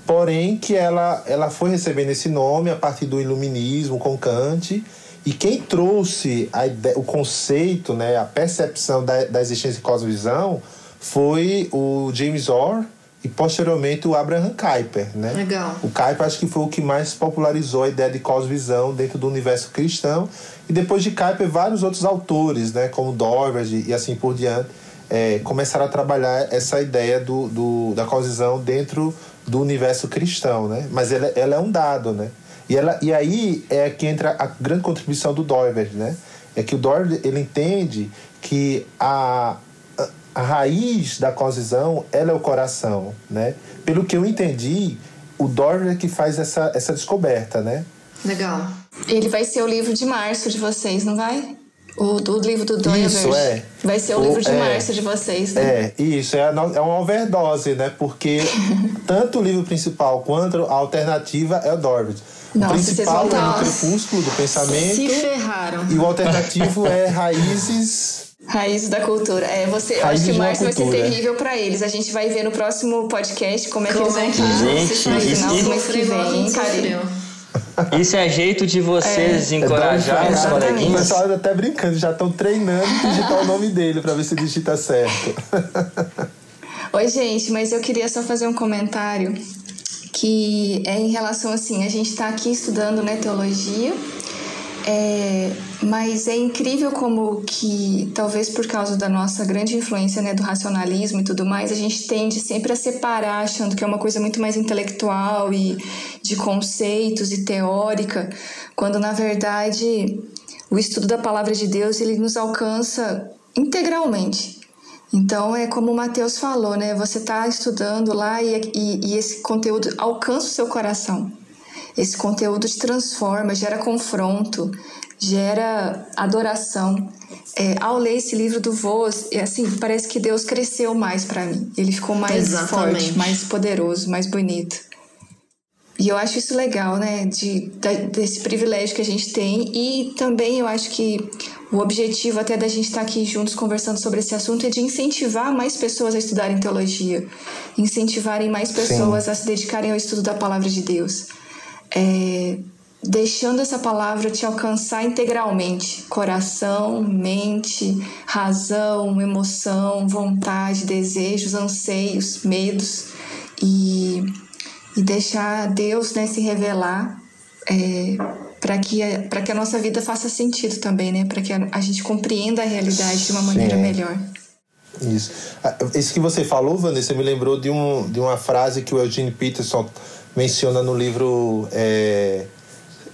porém que ela, ela foi recebendo esse nome a partir do iluminismo com Kant e quem trouxe a o conceito, né, a percepção da, da existência de cosmovisão foi o James Orr e posteriormente o Abraham Kuyper, né? Legal. O Kuyper acho que foi o que mais popularizou a ideia de cosvisão dentro do universo cristão e depois de Kuyper vários outros autores, né, como Doverge e assim por diante, é, começaram a trabalhar essa ideia do, do, da cosvisão dentro do universo cristão, né? Mas ela, ela é um dado, né? E, ela, e aí é que entra a grande contribuição do Doverge, né? É que o Doverge ele entende que a, a, a raiz da cosvisão ela é o coração, né? Pelo que eu entendi, o Doverge é que faz essa, essa descoberta, né? Legal. Ele vai ser o livro de março de vocês, não vai? O do livro do Doyle Isso, é. Vai ser o, O- livro de é. março de vocês, né? É, isso, é, é uma overdose, né? Porque tanto o livro principal quanto a alternativa é o Dorvitz. O Nossa, vocês principal vão é o crepúsculo do pensamento Se ferraram. e o alternativo é raízes. Raízes da cultura. É, você, eu Raízes acho que março vai ser terrível pra eles. A gente vai ver no próximo podcast como é que Como eles é vão que estar Gente, isso- isso- mês que Isso é jeito de vocês É encorajar os Exatamente. O coleguinhas. pessoal tá até brincando, já estão treinando digitar o nome dele pra ver se digita certo. Oi, gente, mas eu queria só fazer um comentário que é em relação assim, a gente está aqui estudando né, teologia, é, mas é incrível como que, talvez por causa da nossa grande influência né, do racionalismo e tudo mais, a gente tende sempre a separar, achando que é uma coisa muito mais intelectual e de conceitos e teórica, quando na verdade o estudo da palavra de Deus ele nos alcança integralmente. Então é como o Mateus falou, né? Você está estudando lá e, e, e esse conteúdo alcança o seu coração. Esse conteúdo te transforma, gera confronto, gera adoração. É, ao ler esse livro do Voz, é assim, parece que Deus cresceu mais para mim. Ele ficou mais Exatamente. forte, mais poderoso, mais bonito. E eu acho isso legal, né? De, desse privilégio que a gente tem. E também eu acho que o objetivo até da gente estar aqui juntos conversando sobre esse assunto é de incentivar mais pessoas a estudarem teologia, incentivarem mais pessoas Sim. a se dedicarem ao estudo da palavra de Deus é, deixando essa palavra te alcançar integralmente coração, mente, razão, emoção, vontade, desejos, anseios, medos e, e deixar Deus né, se revelar é, para que, a, que a nossa vida faça sentido também, né? Para que a, a, gente compreenda a realidade de uma maneira Sim. melhor. Isso. Ah, isso que você falou, Vanessa, me lembrou de, um, de uma frase que o Eugene Peterson menciona no livro é,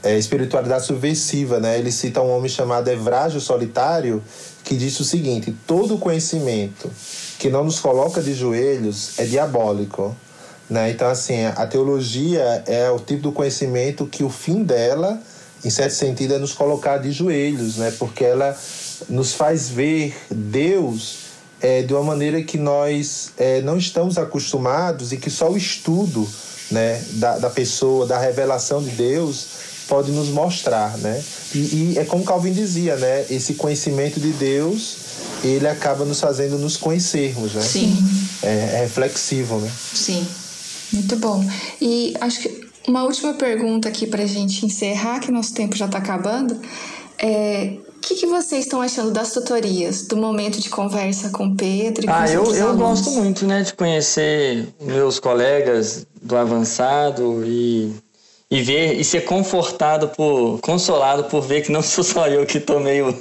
é, Espiritualidade Subversiva, né? Ele cita um homem chamado Evrágio Solitário que disse o seguinte: todo conhecimento que não nos coloca de joelhos é diabólico. Né? Então, assim, a teologia é o tipo do conhecimento que o fim dela, em certo sentido, é nos colocar de joelhos, né? porque ela nos faz ver Deus é, de uma maneira que nós é, não estamos acostumados e que só o estudo né, da, da pessoa, da revelação de Deus, pode nos mostrar, né? E, e, é como Calvin dizia, né? Esse conhecimento de Deus, ele acaba nos fazendo nos conhecermos, né? Sim. É, é reflexivo, né? Sim. Muito bom. E acho que uma última pergunta aqui para a gente encerrar, que nosso tempo já está acabando. É, o que, que, vocês estão achando das tutorias, do momento de conversa com o Pedro? E com ah, eu, eu gosto muito né, de conhecer meus colegas do avançado e e ver e ser confortado por consolado por ver que não sou só eu que tô meio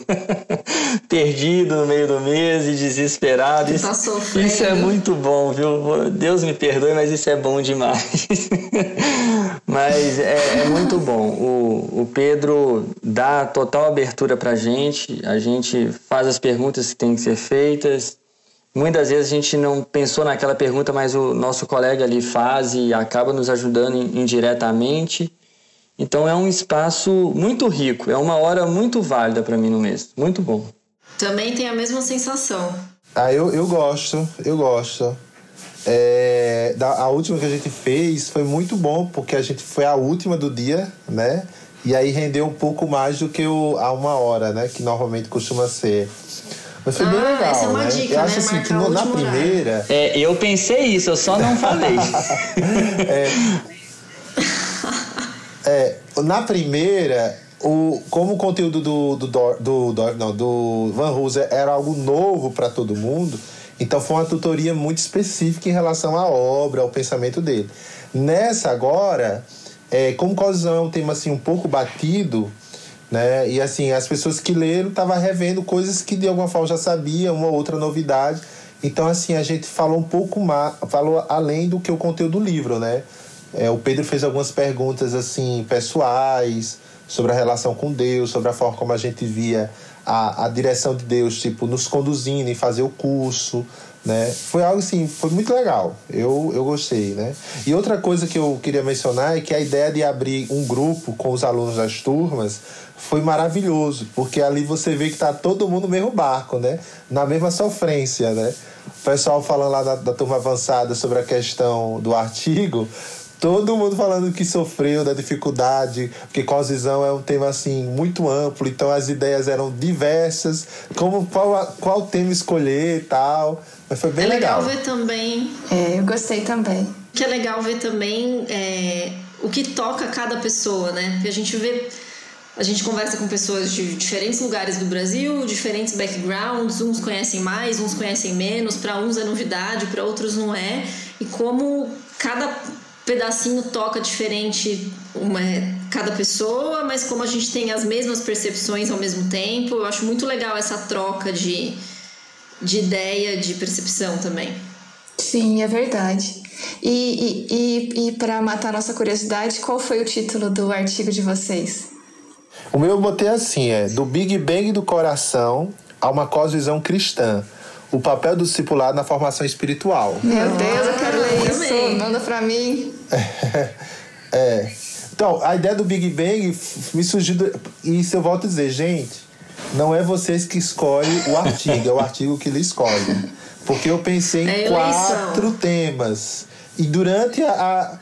perdido no meio do mês e desesperado. Isso, tá isso é muito bom, viu? Deus me perdoe, mas isso é bom demais. mas é, é, muito bom. O, o Pedro dá total abertura pra gente, a gente faz as perguntas que têm que ser feitas Muitas vezes a gente não pensou naquela pergunta, mas o nosso colega ali faz e acaba nos ajudando indiretamente. Então é um espaço muito rico, é uma hora muito válida para mim no mês. Muito bom. Também tem a mesma sensação. Ah, eu, eu gosto, eu gosto. É, da, a última que a gente fez foi muito bom, porque a gente foi a última do dia, né? E aí rendeu um pouco mais do que o, a uma hora, né? Que normalmente costuma ser. Mas foi ah, bem legal. Essa é uma né? dica, eu né? acho assim que no, na primeira. É, eu pensei isso, eu só não falei. é, é, na primeira, o, como o conteúdo do, do, do, do, não, do Van Hooser era algo novo para todo mundo, então foi uma tutoria muito específica em relação à obra, ao pensamento dele. Nessa agora, é, como Cosão é um tema assim, um pouco batido, né? E assim, as pessoas que leram estavam revendo coisas que de alguma forma já sabiam, uma outra novidade. Então, assim, a gente falou um pouco mais, falou além do que o conteúdo do livro, né? É, o Pedro fez algumas perguntas, assim, pessoais, sobre a relação com Deus, sobre a forma como a gente via a, a direção de Deus, tipo, nos conduzindo em fazer o curso, né? Foi algo assim, foi muito legal. Eu, eu gostei, né? E outra coisa que eu queria mencionar é que a ideia de abrir um grupo com os alunos das turmas foi maravilhoso, porque ali você vê que tá todo mundo no mesmo barco, né? Na mesma sofrência, né? O pessoal falando lá da, da turma avançada sobre a questão do artigo, todo mundo falando que sofreu da dificuldade, porque cosisão é um tema assim muito amplo, então as ideias eram diversas, como qual, qual tema escolher e tal. Mas foi bem é legal. É legal ver também. É, eu gostei também. O que é legal ver também é o que toca cada pessoa, né? Porque a gente vê a gente conversa com pessoas de diferentes lugares do Brasil, diferentes backgrounds, uns conhecem mais, uns conhecem menos, para uns é novidade, para outros não é. E como cada pedacinho toca diferente uma, cada pessoa, mas como a gente tem as mesmas percepções ao mesmo tempo, eu acho muito legal essa troca de, de ideia, de percepção também. Sim, é verdade. E, e, e, e para matar nossa curiosidade, qual foi o título do artigo de vocês? O meu eu botei assim, é do Big Bang do coração a uma cosvisão cristã. O papel do discipulado na formação espiritual. Meu Deus, eu quero ler isso. Manda para mim. é. Então, a ideia do Big Bang me surgiu. E isso eu volto a dizer, gente, não é vocês que escolhem o artigo, é o artigo que ele escolhe. Porque eu pensei em é quatro temas. E durante a. a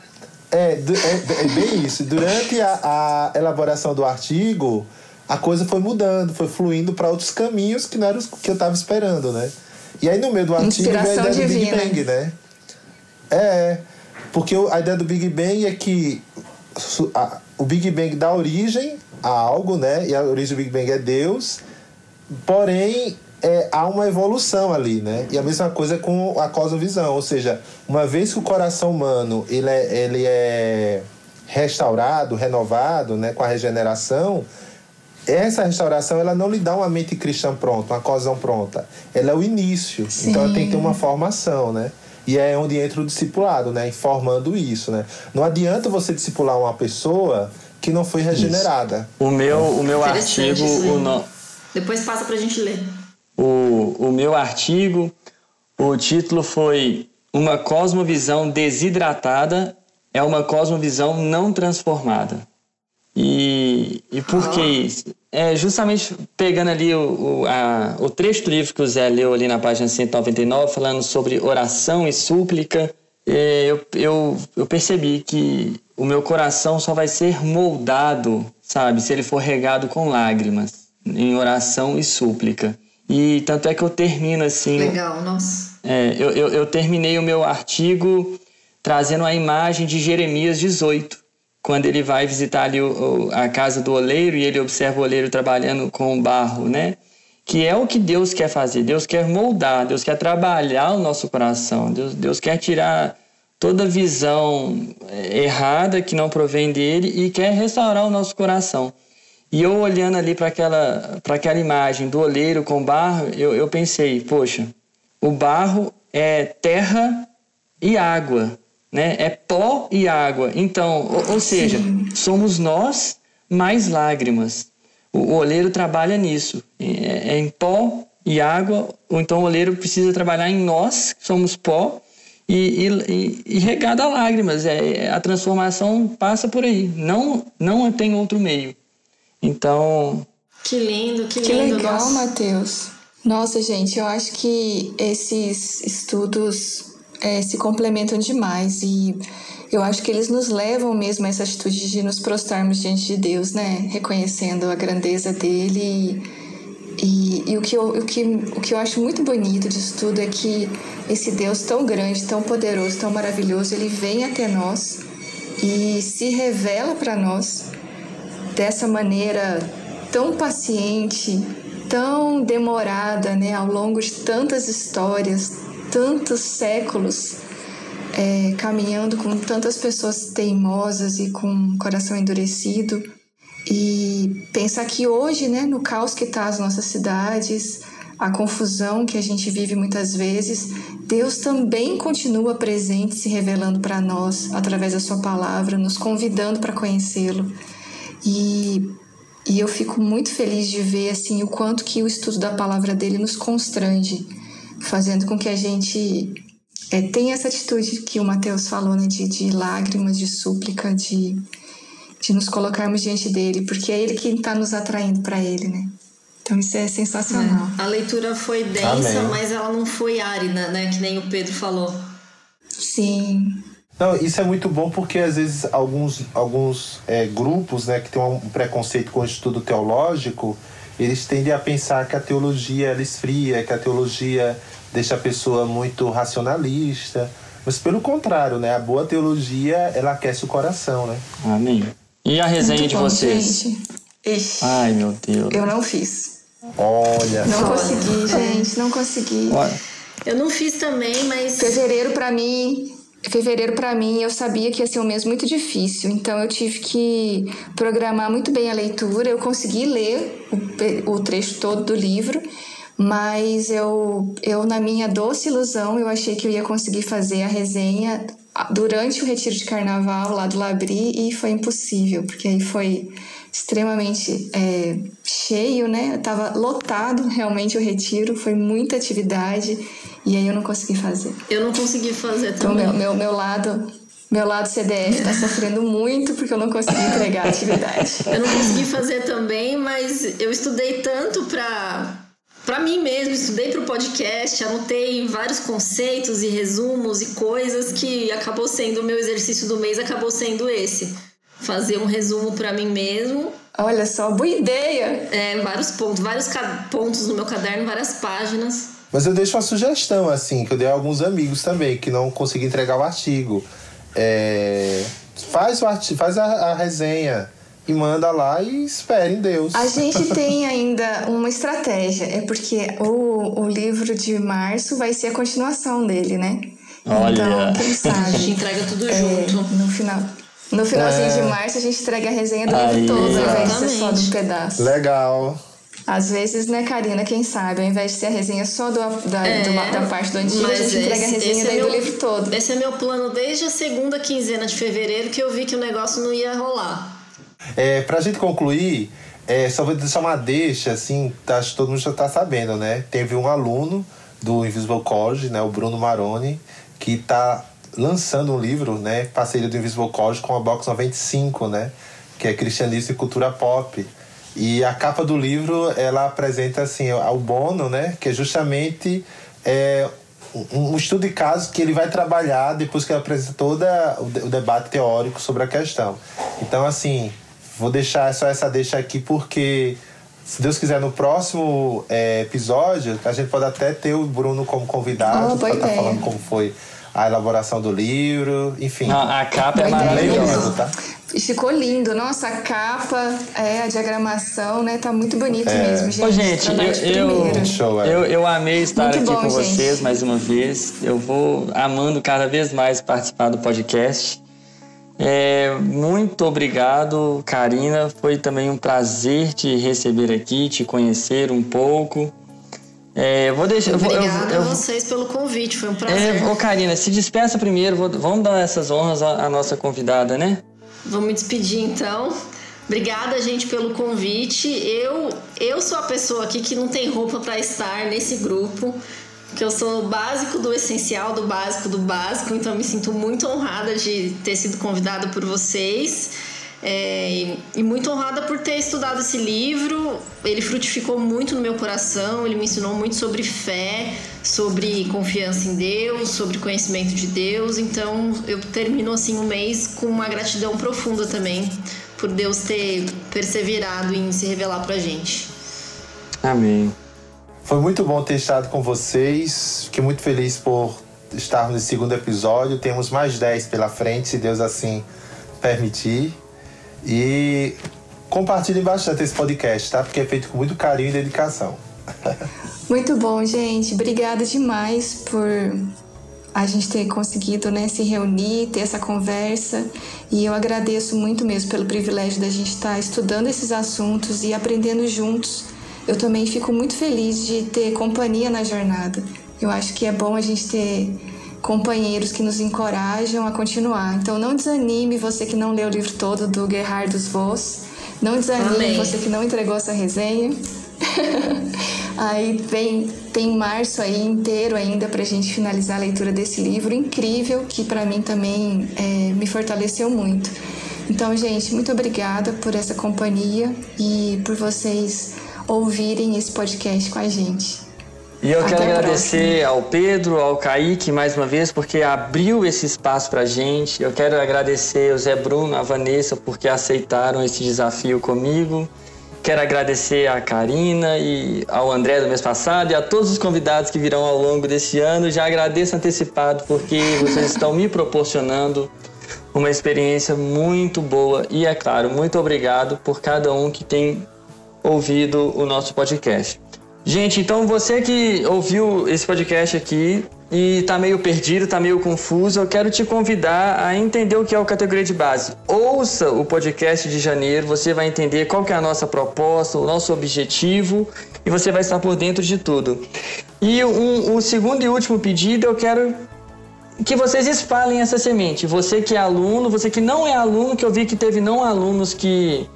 é, é, é, bem isso. Durante a, a, elaboração do artigo, a coisa foi mudando, foi fluindo para outros caminhos que não eram os que eu estava esperando, né? E aí no meio do artigo veio a ideia divina. do Big Bang, né? É, porque a ideia do Big Bang é que a, o Big Bang dá origem a algo, né? E a origem do Big Bang é Deus. Porém, é, há uma evolução ali, né? E a mesma coisa com a cosmovisão, ou seja, uma vez que o coração humano ele é, ele é restaurado, renovado, né, com a regeneração, essa restauração ela não lhe dá uma mente cristã pronta, uma cosão pronta. Ela é o início, Sim. então ela tem que ter uma formação, né? E é onde entra o discipulado, né? Informando isso, né? Não adianta você discipular uma pessoa que não foi regenerada. Isso. O meu, o meu artigo, o no... depois passa pra gente ler o, o meu artigo. O título foi Uma cosmovisão desidratada é uma cosmovisão não transformada. E, e por que isso? É justamente pegando ali o, o, a, o trecho do livro que o Zé leu ali na página 199, falando sobre oração e súplica, eu, eu, eu percebi que o meu coração só vai ser moldado, sabe, se ele for regado com lágrimas, em oração e súplica. E tanto é que eu termino assim. Legal, nossa. É, eu, eu, eu terminei o meu artigo trazendo a imagem de Jeremias 18, quando ele vai visitar ali o, o, a casa do oleiro e ele observa o oleiro trabalhando com barro, né? Que é o que Deus quer fazer. Deus quer moldar, Deus quer trabalhar o nosso coração, Deus, Deus quer tirar toda visão é, errada que não provém dele e quer restaurar o nosso coração. E eu olhando ali para aquela, aquela imagem do oleiro com barro, eu, eu pensei, poxa, o barro é terra e água, né? É pó e água. Então, ou, ou seja, somos nós mais lágrimas. O, o oleiro trabalha nisso, é, é, em pó e água, ou então o oleiro precisa trabalhar em nós, que somos pó, e, e, e regada a lágrimas. É, a transformação passa por aí. Não, não tem outro meio. Então. Que lindo, que, que lindo. Que legal, Matheus. Nossa, gente, eu acho que esses estudos é, se complementam demais e eu acho que eles nos levam mesmo a essa atitude de nos prostrarmos diante de Deus, né? Reconhecendo a grandeza dele. E, e, o, que eu, o, que, o que eu acho muito bonito disso tudo é que esse Deus tão grande, tão poderoso, tão maravilhoso, ele vem até nós e se revela para nós dessa maneira tão paciente, tão demorada, né, ao longo de tantas histórias, tantos séculos, é, caminhando com tantas pessoas teimosas e com coração endurecido. E pensar que hoje, né, no caos que está as nossas cidades, a confusão que a gente vive muitas vezes, Deus também continua presente, se revelando para nós através da Sua palavra, nos convidando para conhecê-lo. E, e eu fico muito feliz de ver assim o quanto que o estudo da palavra dele nos constrange, fazendo com que a gente é, tenha essa atitude que o Mateus falou, né, de, de lágrimas, de súplica, de, de nos colocarmos diante dele, porque é ele quem está nos atraindo para ele, né? Então isso é sensacional. É. A leitura foi densa, Amém. mas ela não foi árida, né? Que nem o Pedro falou. Sim. Não, isso é muito bom porque às vezes alguns, alguns é, grupos né, que têm um preconceito com o estudo teológico, eles tendem a pensar que a teologia ela esfria, que a teologia deixa a pessoa muito racionalista. Mas pelo contrário, né? A boa teologia, ela aquece o coração, né? Amém. E a resenha muito de bom, vocês? Gente. Ai, meu Deus. Eu não fiz. Olha. Não só. consegui, gente. Não consegui. Olha. Eu não fiz também, mas. Fevereiro, para mim, fevereiro para mim eu sabia que ia ser um mês muito difícil, então eu tive que programar muito bem a leitura. Eu consegui ler o, o trecho todo do livro, mas eu, eu na minha doce ilusão eu achei que eu ia conseguir fazer a resenha durante o retiro de carnaval lá do Labri e foi impossível, porque aí foi extremamente é, cheio, né? Tava lotado realmente o retiro, foi muita atividade e aí eu não consegui fazer. Eu não consegui fazer também. Então, meu, meu, meu lado meu lado CDF está sofrendo muito porque eu não consegui entregar a atividade. Eu não consegui fazer também, mas eu estudei tanto para para mim mesmo, estudei para o podcast, anotei vários conceitos e resumos e coisas que acabou sendo o meu exercício do mês, acabou sendo esse. Fazer um resumo para mim mesmo. Olha só, boa ideia! É, vários pontos, vários pontos no meu caderno, várias páginas. Mas eu deixo uma sugestão, assim, que eu dei a alguns amigos também, que não consegui entregar o artigo. É, faz o artigo, faz a, a resenha e manda lá e espere em Deus. A gente tem ainda uma estratégia, é porque o, o livro de março vai ser a continuação dele, né? Olha. Então, quem sabe? A gente entrega tudo é, junto. No final. No finalzinho é... de março a gente entrega a resenha do Aí, livro todo, ao invés de ser só de um pedaço. Legal. Às vezes, né, Karina, quem sabe, ao invés de ser a resenha só do, da, é, do, da parte do antigo, a gente esse, entrega a resenha daí é meu, do livro todo. Esse é meu plano desde a segunda quinzena de fevereiro que eu vi que o negócio não ia rolar. É, pra gente concluir, é, só vou deixar uma deixa, assim, tá, acho que todo mundo já tá sabendo, né? Teve um aluno do Invisible College, né, o Bruno Maroni, que tá lançando um livro, né, parceria do Invisible College com a Box 95, né, que é Cristianismo e Cultura Pop. E a capa do livro, ela apresenta, assim, o Bono, né, que é justamente é, um, estudo de caso que ele vai trabalhar depois que ele apresenta todo o debate teórico sobre a questão. Então, assim, Vou deixar só essa deixa aqui porque, se Deus quiser, no próximo é, episódio, a gente pode até ter o Bruno como convidado oh, para estar tá falando como foi a elaboração do livro, enfim. Não, a capa é maravilhosa, tá? Ficou lindo, nossa, a capa, é, a diagramação, né? Tá muito bonito é. mesmo, gente. Ô, gente, eu, eu, Show, é. eu, eu, amei estar muito aqui bom, com gente. vocês mais uma vez. Eu vou amando cada vez mais participar do podcast. É, muito obrigado, Karina. Foi também um prazer te receber aqui, te conhecer um pouco. É, vou deixar, Obrigada eu, eu, a vocês pelo convite, foi um prazer. É, ô Karina, se despeça primeiro, vou, vamos dar essas honras à, à nossa convidada, né? Vou me despedir então. Obrigada, gente, pelo convite. Eu, eu sou a pessoa aqui que não tem roupa para estar nesse grupo que eu sou o básico do essencial, do básico do básico, então me sinto muito honrada de ter sido convidada por vocês. É, e muito honrada por ter estudado esse livro. Ele frutificou muito no meu coração, ele me ensinou muito sobre fé, sobre confiança em Deus, sobre conhecimento de Deus. Então eu termino assim o mês com uma gratidão profunda também por Deus ter perseverado em se revelar pra gente. Amém. Foi muito bom ter estado com vocês. Fiquei muito feliz por estarmos no segundo episódio. Temos mais 10 pela frente, se Deus assim permitir. E compartilhem bastante esse podcast, tá? Porque é feito com muito carinho e dedicação. Muito bom, gente. Obrigada demais por a gente ter conseguido né, se reunir, ter essa conversa. E eu agradeço muito mesmo pelo privilégio da gente estar estudando esses assuntos e aprendendo juntos eu também fico muito feliz de ter companhia na jornada. Eu acho que é bom a gente ter companheiros que nos encorajam a continuar. Então não desanime você que não leu o livro todo do Gerhard dos Vos. Não desanime Amém. você que não entregou essa resenha. aí vem tem março aí inteiro ainda para a gente finalizar a leitura desse livro incrível que para mim também é, me fortaleceu muito. Então, gente, muito obrigada por essa companhia e por vocês ouvirem esse podcast com a gente. E eu Até quero agradecer ao Pedro, ao Kaique mais uma vez, porque abriu esse espaço pra gente. Eu quero agradecer ao Zé Bruno, a Vanessa, porque aceitaram esse desafio comigo. Quero agradecer a Karina e ao André do mês passado e a todos os convidados que virão ao longo desse ano. Já agradeço antecipado porque vocês estão me proporcionando uma experiência muito boa e, é claro, muito obrigado por cada um que tem ouvido o nosso podcast. Gente, então você que ouviu esse podcast aqui e tá meio perdido, tá meio confuso, eu quero te convidar a entender o que é o categoria de base. Ouça o podcast de janeiro, você vai entender qual que é a nossa proposta, o nosso objetivo e você vai estar por dentro de tudo. E um, o segundo e último pedido, eu quero que vocês espalhem essa semente. Você que é aluno, você que não é aluno, que eu vi que teve não alunos que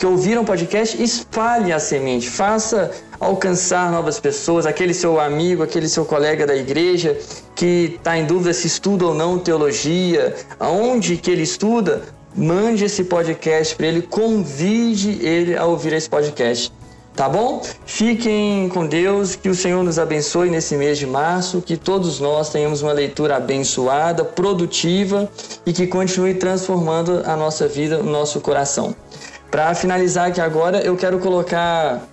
que ouviram o podcast, espalhe a semente, faça alcançar novas pessoas, aquele seu amigo, aquele seu colega da igreja que está em dúvida se estuda ou não teologia, aonde que ele estuda, mande esse podcast para ele, convide ele a ouvir esse podcast. Tá bom? Fiquem com Deus, que o Senhor nos abençoe nesse mês de março, que todos nós tenhamos uma leitura abençoada, produtiva e que continue transformando a nossa vida, o nosso coração. Para finalizar aqui agora, eu quero colocar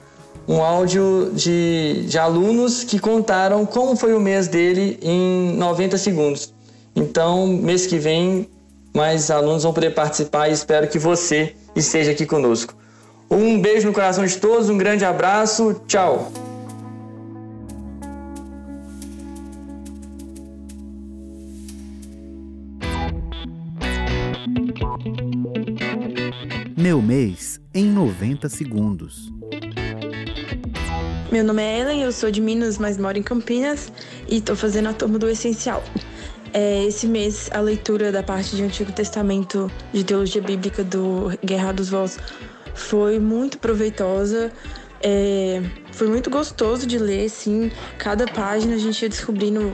um áudio de, de alunos que contaram como foi o mês dele em 90 segundos. Então, mês que vem, mais alunos vão poder participar e espero que você esteja aqui conosco. Um beijo no coração de todos, um grande abraço, tchau! Em 90 segundos. Meu nome é Ellen, eu sou de Minas, mas moro em Campinas e estou fazendo a turma do Essencial. É, esse mês, a leitura da parte de Antigo Testamento de Teologia Bíblica do Guerra dos Voz foi muito proveitosa. É, foi muito gostoso de ler, sim. Cada página a gente ia descobrindo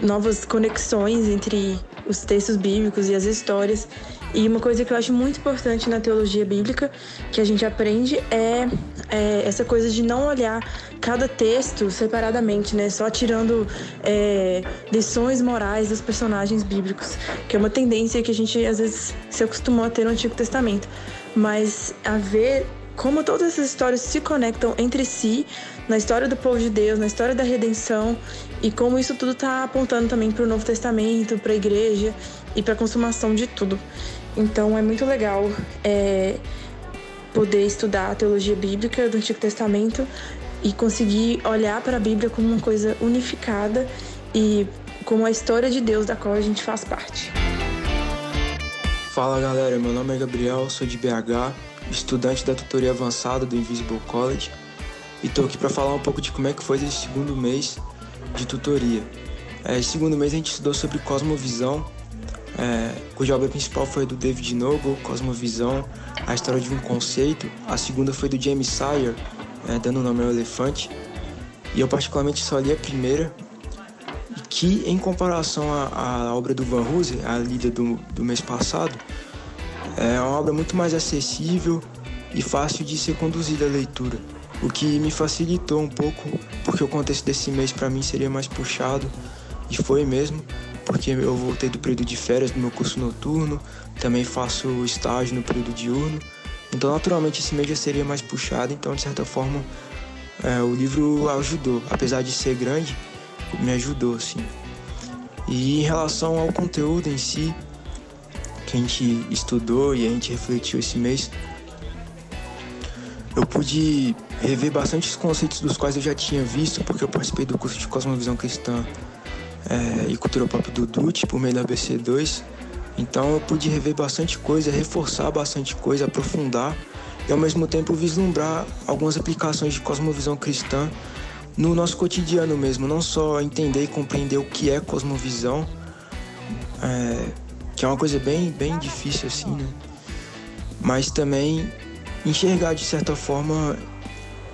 novas conexões entre os textos bíblicos e as histórias. E uma coisa que eu acho muito importante na teologia bíblica que a gente aprende é, é essa coisa de não olhar cada texto separadamente, né? Só tirando é, lições morais dos personagens bíblicos, que é uma tendência que a gente às vezes se acostumou a ter no Antigo Testamento. Mas a ver como todas essas histórias se conectam entre si na história do povo de Deus, na história da redenção e como isso tudo está apontando também para o Novo Testamento, para a igreja e para a consumação de tudo. Então é muito legal é, poder estudar a teologia bíblica do Antigo Testamento e conseguir olhar para a Bíblia como uma coisa unificada e como a história de Deus da qual a gente faz parte. Fala galera, meu nome é Gabriel, sou de BH, estudante da tutoria avançada do Invisible College e estou aqui para falar um pouco de como é que foi esse segundo mês de tutoria. É, segundo mês a gente estudou sobre cosmovisão é, cuja obra principal foi do David Noble, Cosmovisão, a história de um conceito. A segunda foi do James Sire, é, dando o nome ao elefante. E eu particularmente só li a primeira, que em comparação à, à obra do Van Hooser, a lida do, do mês passado, é uma obra muito mais acessível e fácil de ser conduzida à leitura. O que me facilitou um pouco, porque o contexto desse mês para mim seria mais puxado, e foi mesmo, porque eu voltei do período de férias do meu curso noturno, também faço estágio no período diurno. Então, naturalmente, esse mês já seria mais puxado, então, de certa forma, é, o livro ajudou. Apesar de ser grande, me ajudou, sim. E em relação ao conteúdo em si, que a gente estudou e a gente refletiu esse mês, eu pude rever bastante os conceitos dos quais eu já tinha visto, porque eu participei do curso de Cosmovisão Cristã é, e cultura pop do Dut por meio da BC2. Então eu pude rever bastante coisa, reforçar bastante coisa, aprofundar e ao mesmo tempo vislumbrar algumas aplicações de cosmovisão cristã no nosso cotidiano mesmo, não só entender e compreender o que é cosmovisão, é, que é uma coisa bem, bem difícil assim, né? Mas também enxergar de certa forma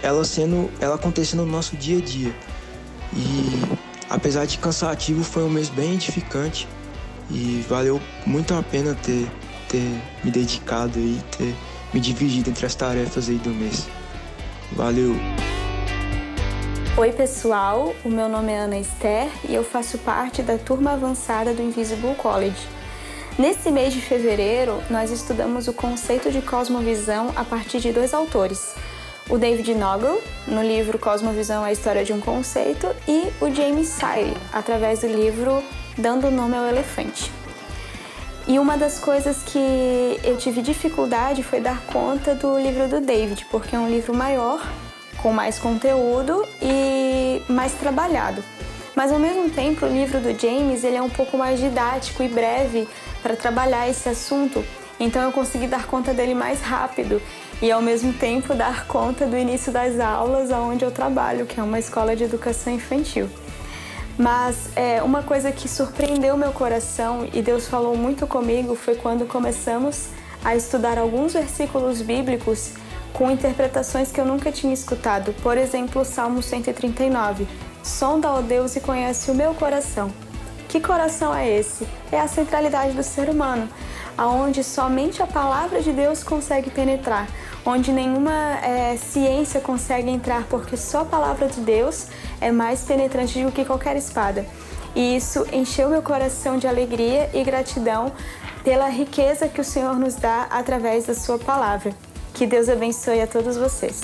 ela sendo, ela acontecendo no nosso dia a dia. E Apesar de cansativo, foi um mês bem edificante e valeu muito a pena ter, ter me dedicado e ter me dividido entre as tarefas aí do mês. Valeu! Oi pessoal, o meu nome é Ana Esther e eu faço parte da turma avançada do Invisible College. Nesse mês de fevereiro, nós estudamos o conceito de cosmovisão a partir de dois autores, o David Noggle, no livro Cosmovisão, a história de um conceito, e o James Sire, através do livro Dando Nome ao Elefante. E uma das coisas que eu tive dificuldade foi dar conta do livro do David, porque é um livro maior, com mais conteúdo e mais trabalhado. Mas ao mesmo tempo, o livro do James ele é um pouco mais didático e breve para trabalhar esse assunto, então eu consegui dar conta dele mais rápido e ao mesmo tempo dar conta do início das aulas onde eu trabalho, que é uma escola de educação infantil. Mas é, uma coisa que surpreendeu meu coração e Deus falou muito comigo foi quando começamos a estudar alguns versículos bíblicos com interpretações que eu nunca tinha escutado. Por exemplo, o Salmo 139. Sonda, ó Deus, e conhece o meu coração. Que coração é esse? É a centralidade do ser humano, aonde somente a palavra de Deus consegue penetrar, onde nenhuma é, ciência consegue entrar, porque só a palavra de Deus é mais penetrante do que qualquer espada. E isso encheu meu coração de alegria e gratidão pela riqueza que o Senhor nos dá através da Sua palavra. Que Deus abençoe a todos vocês.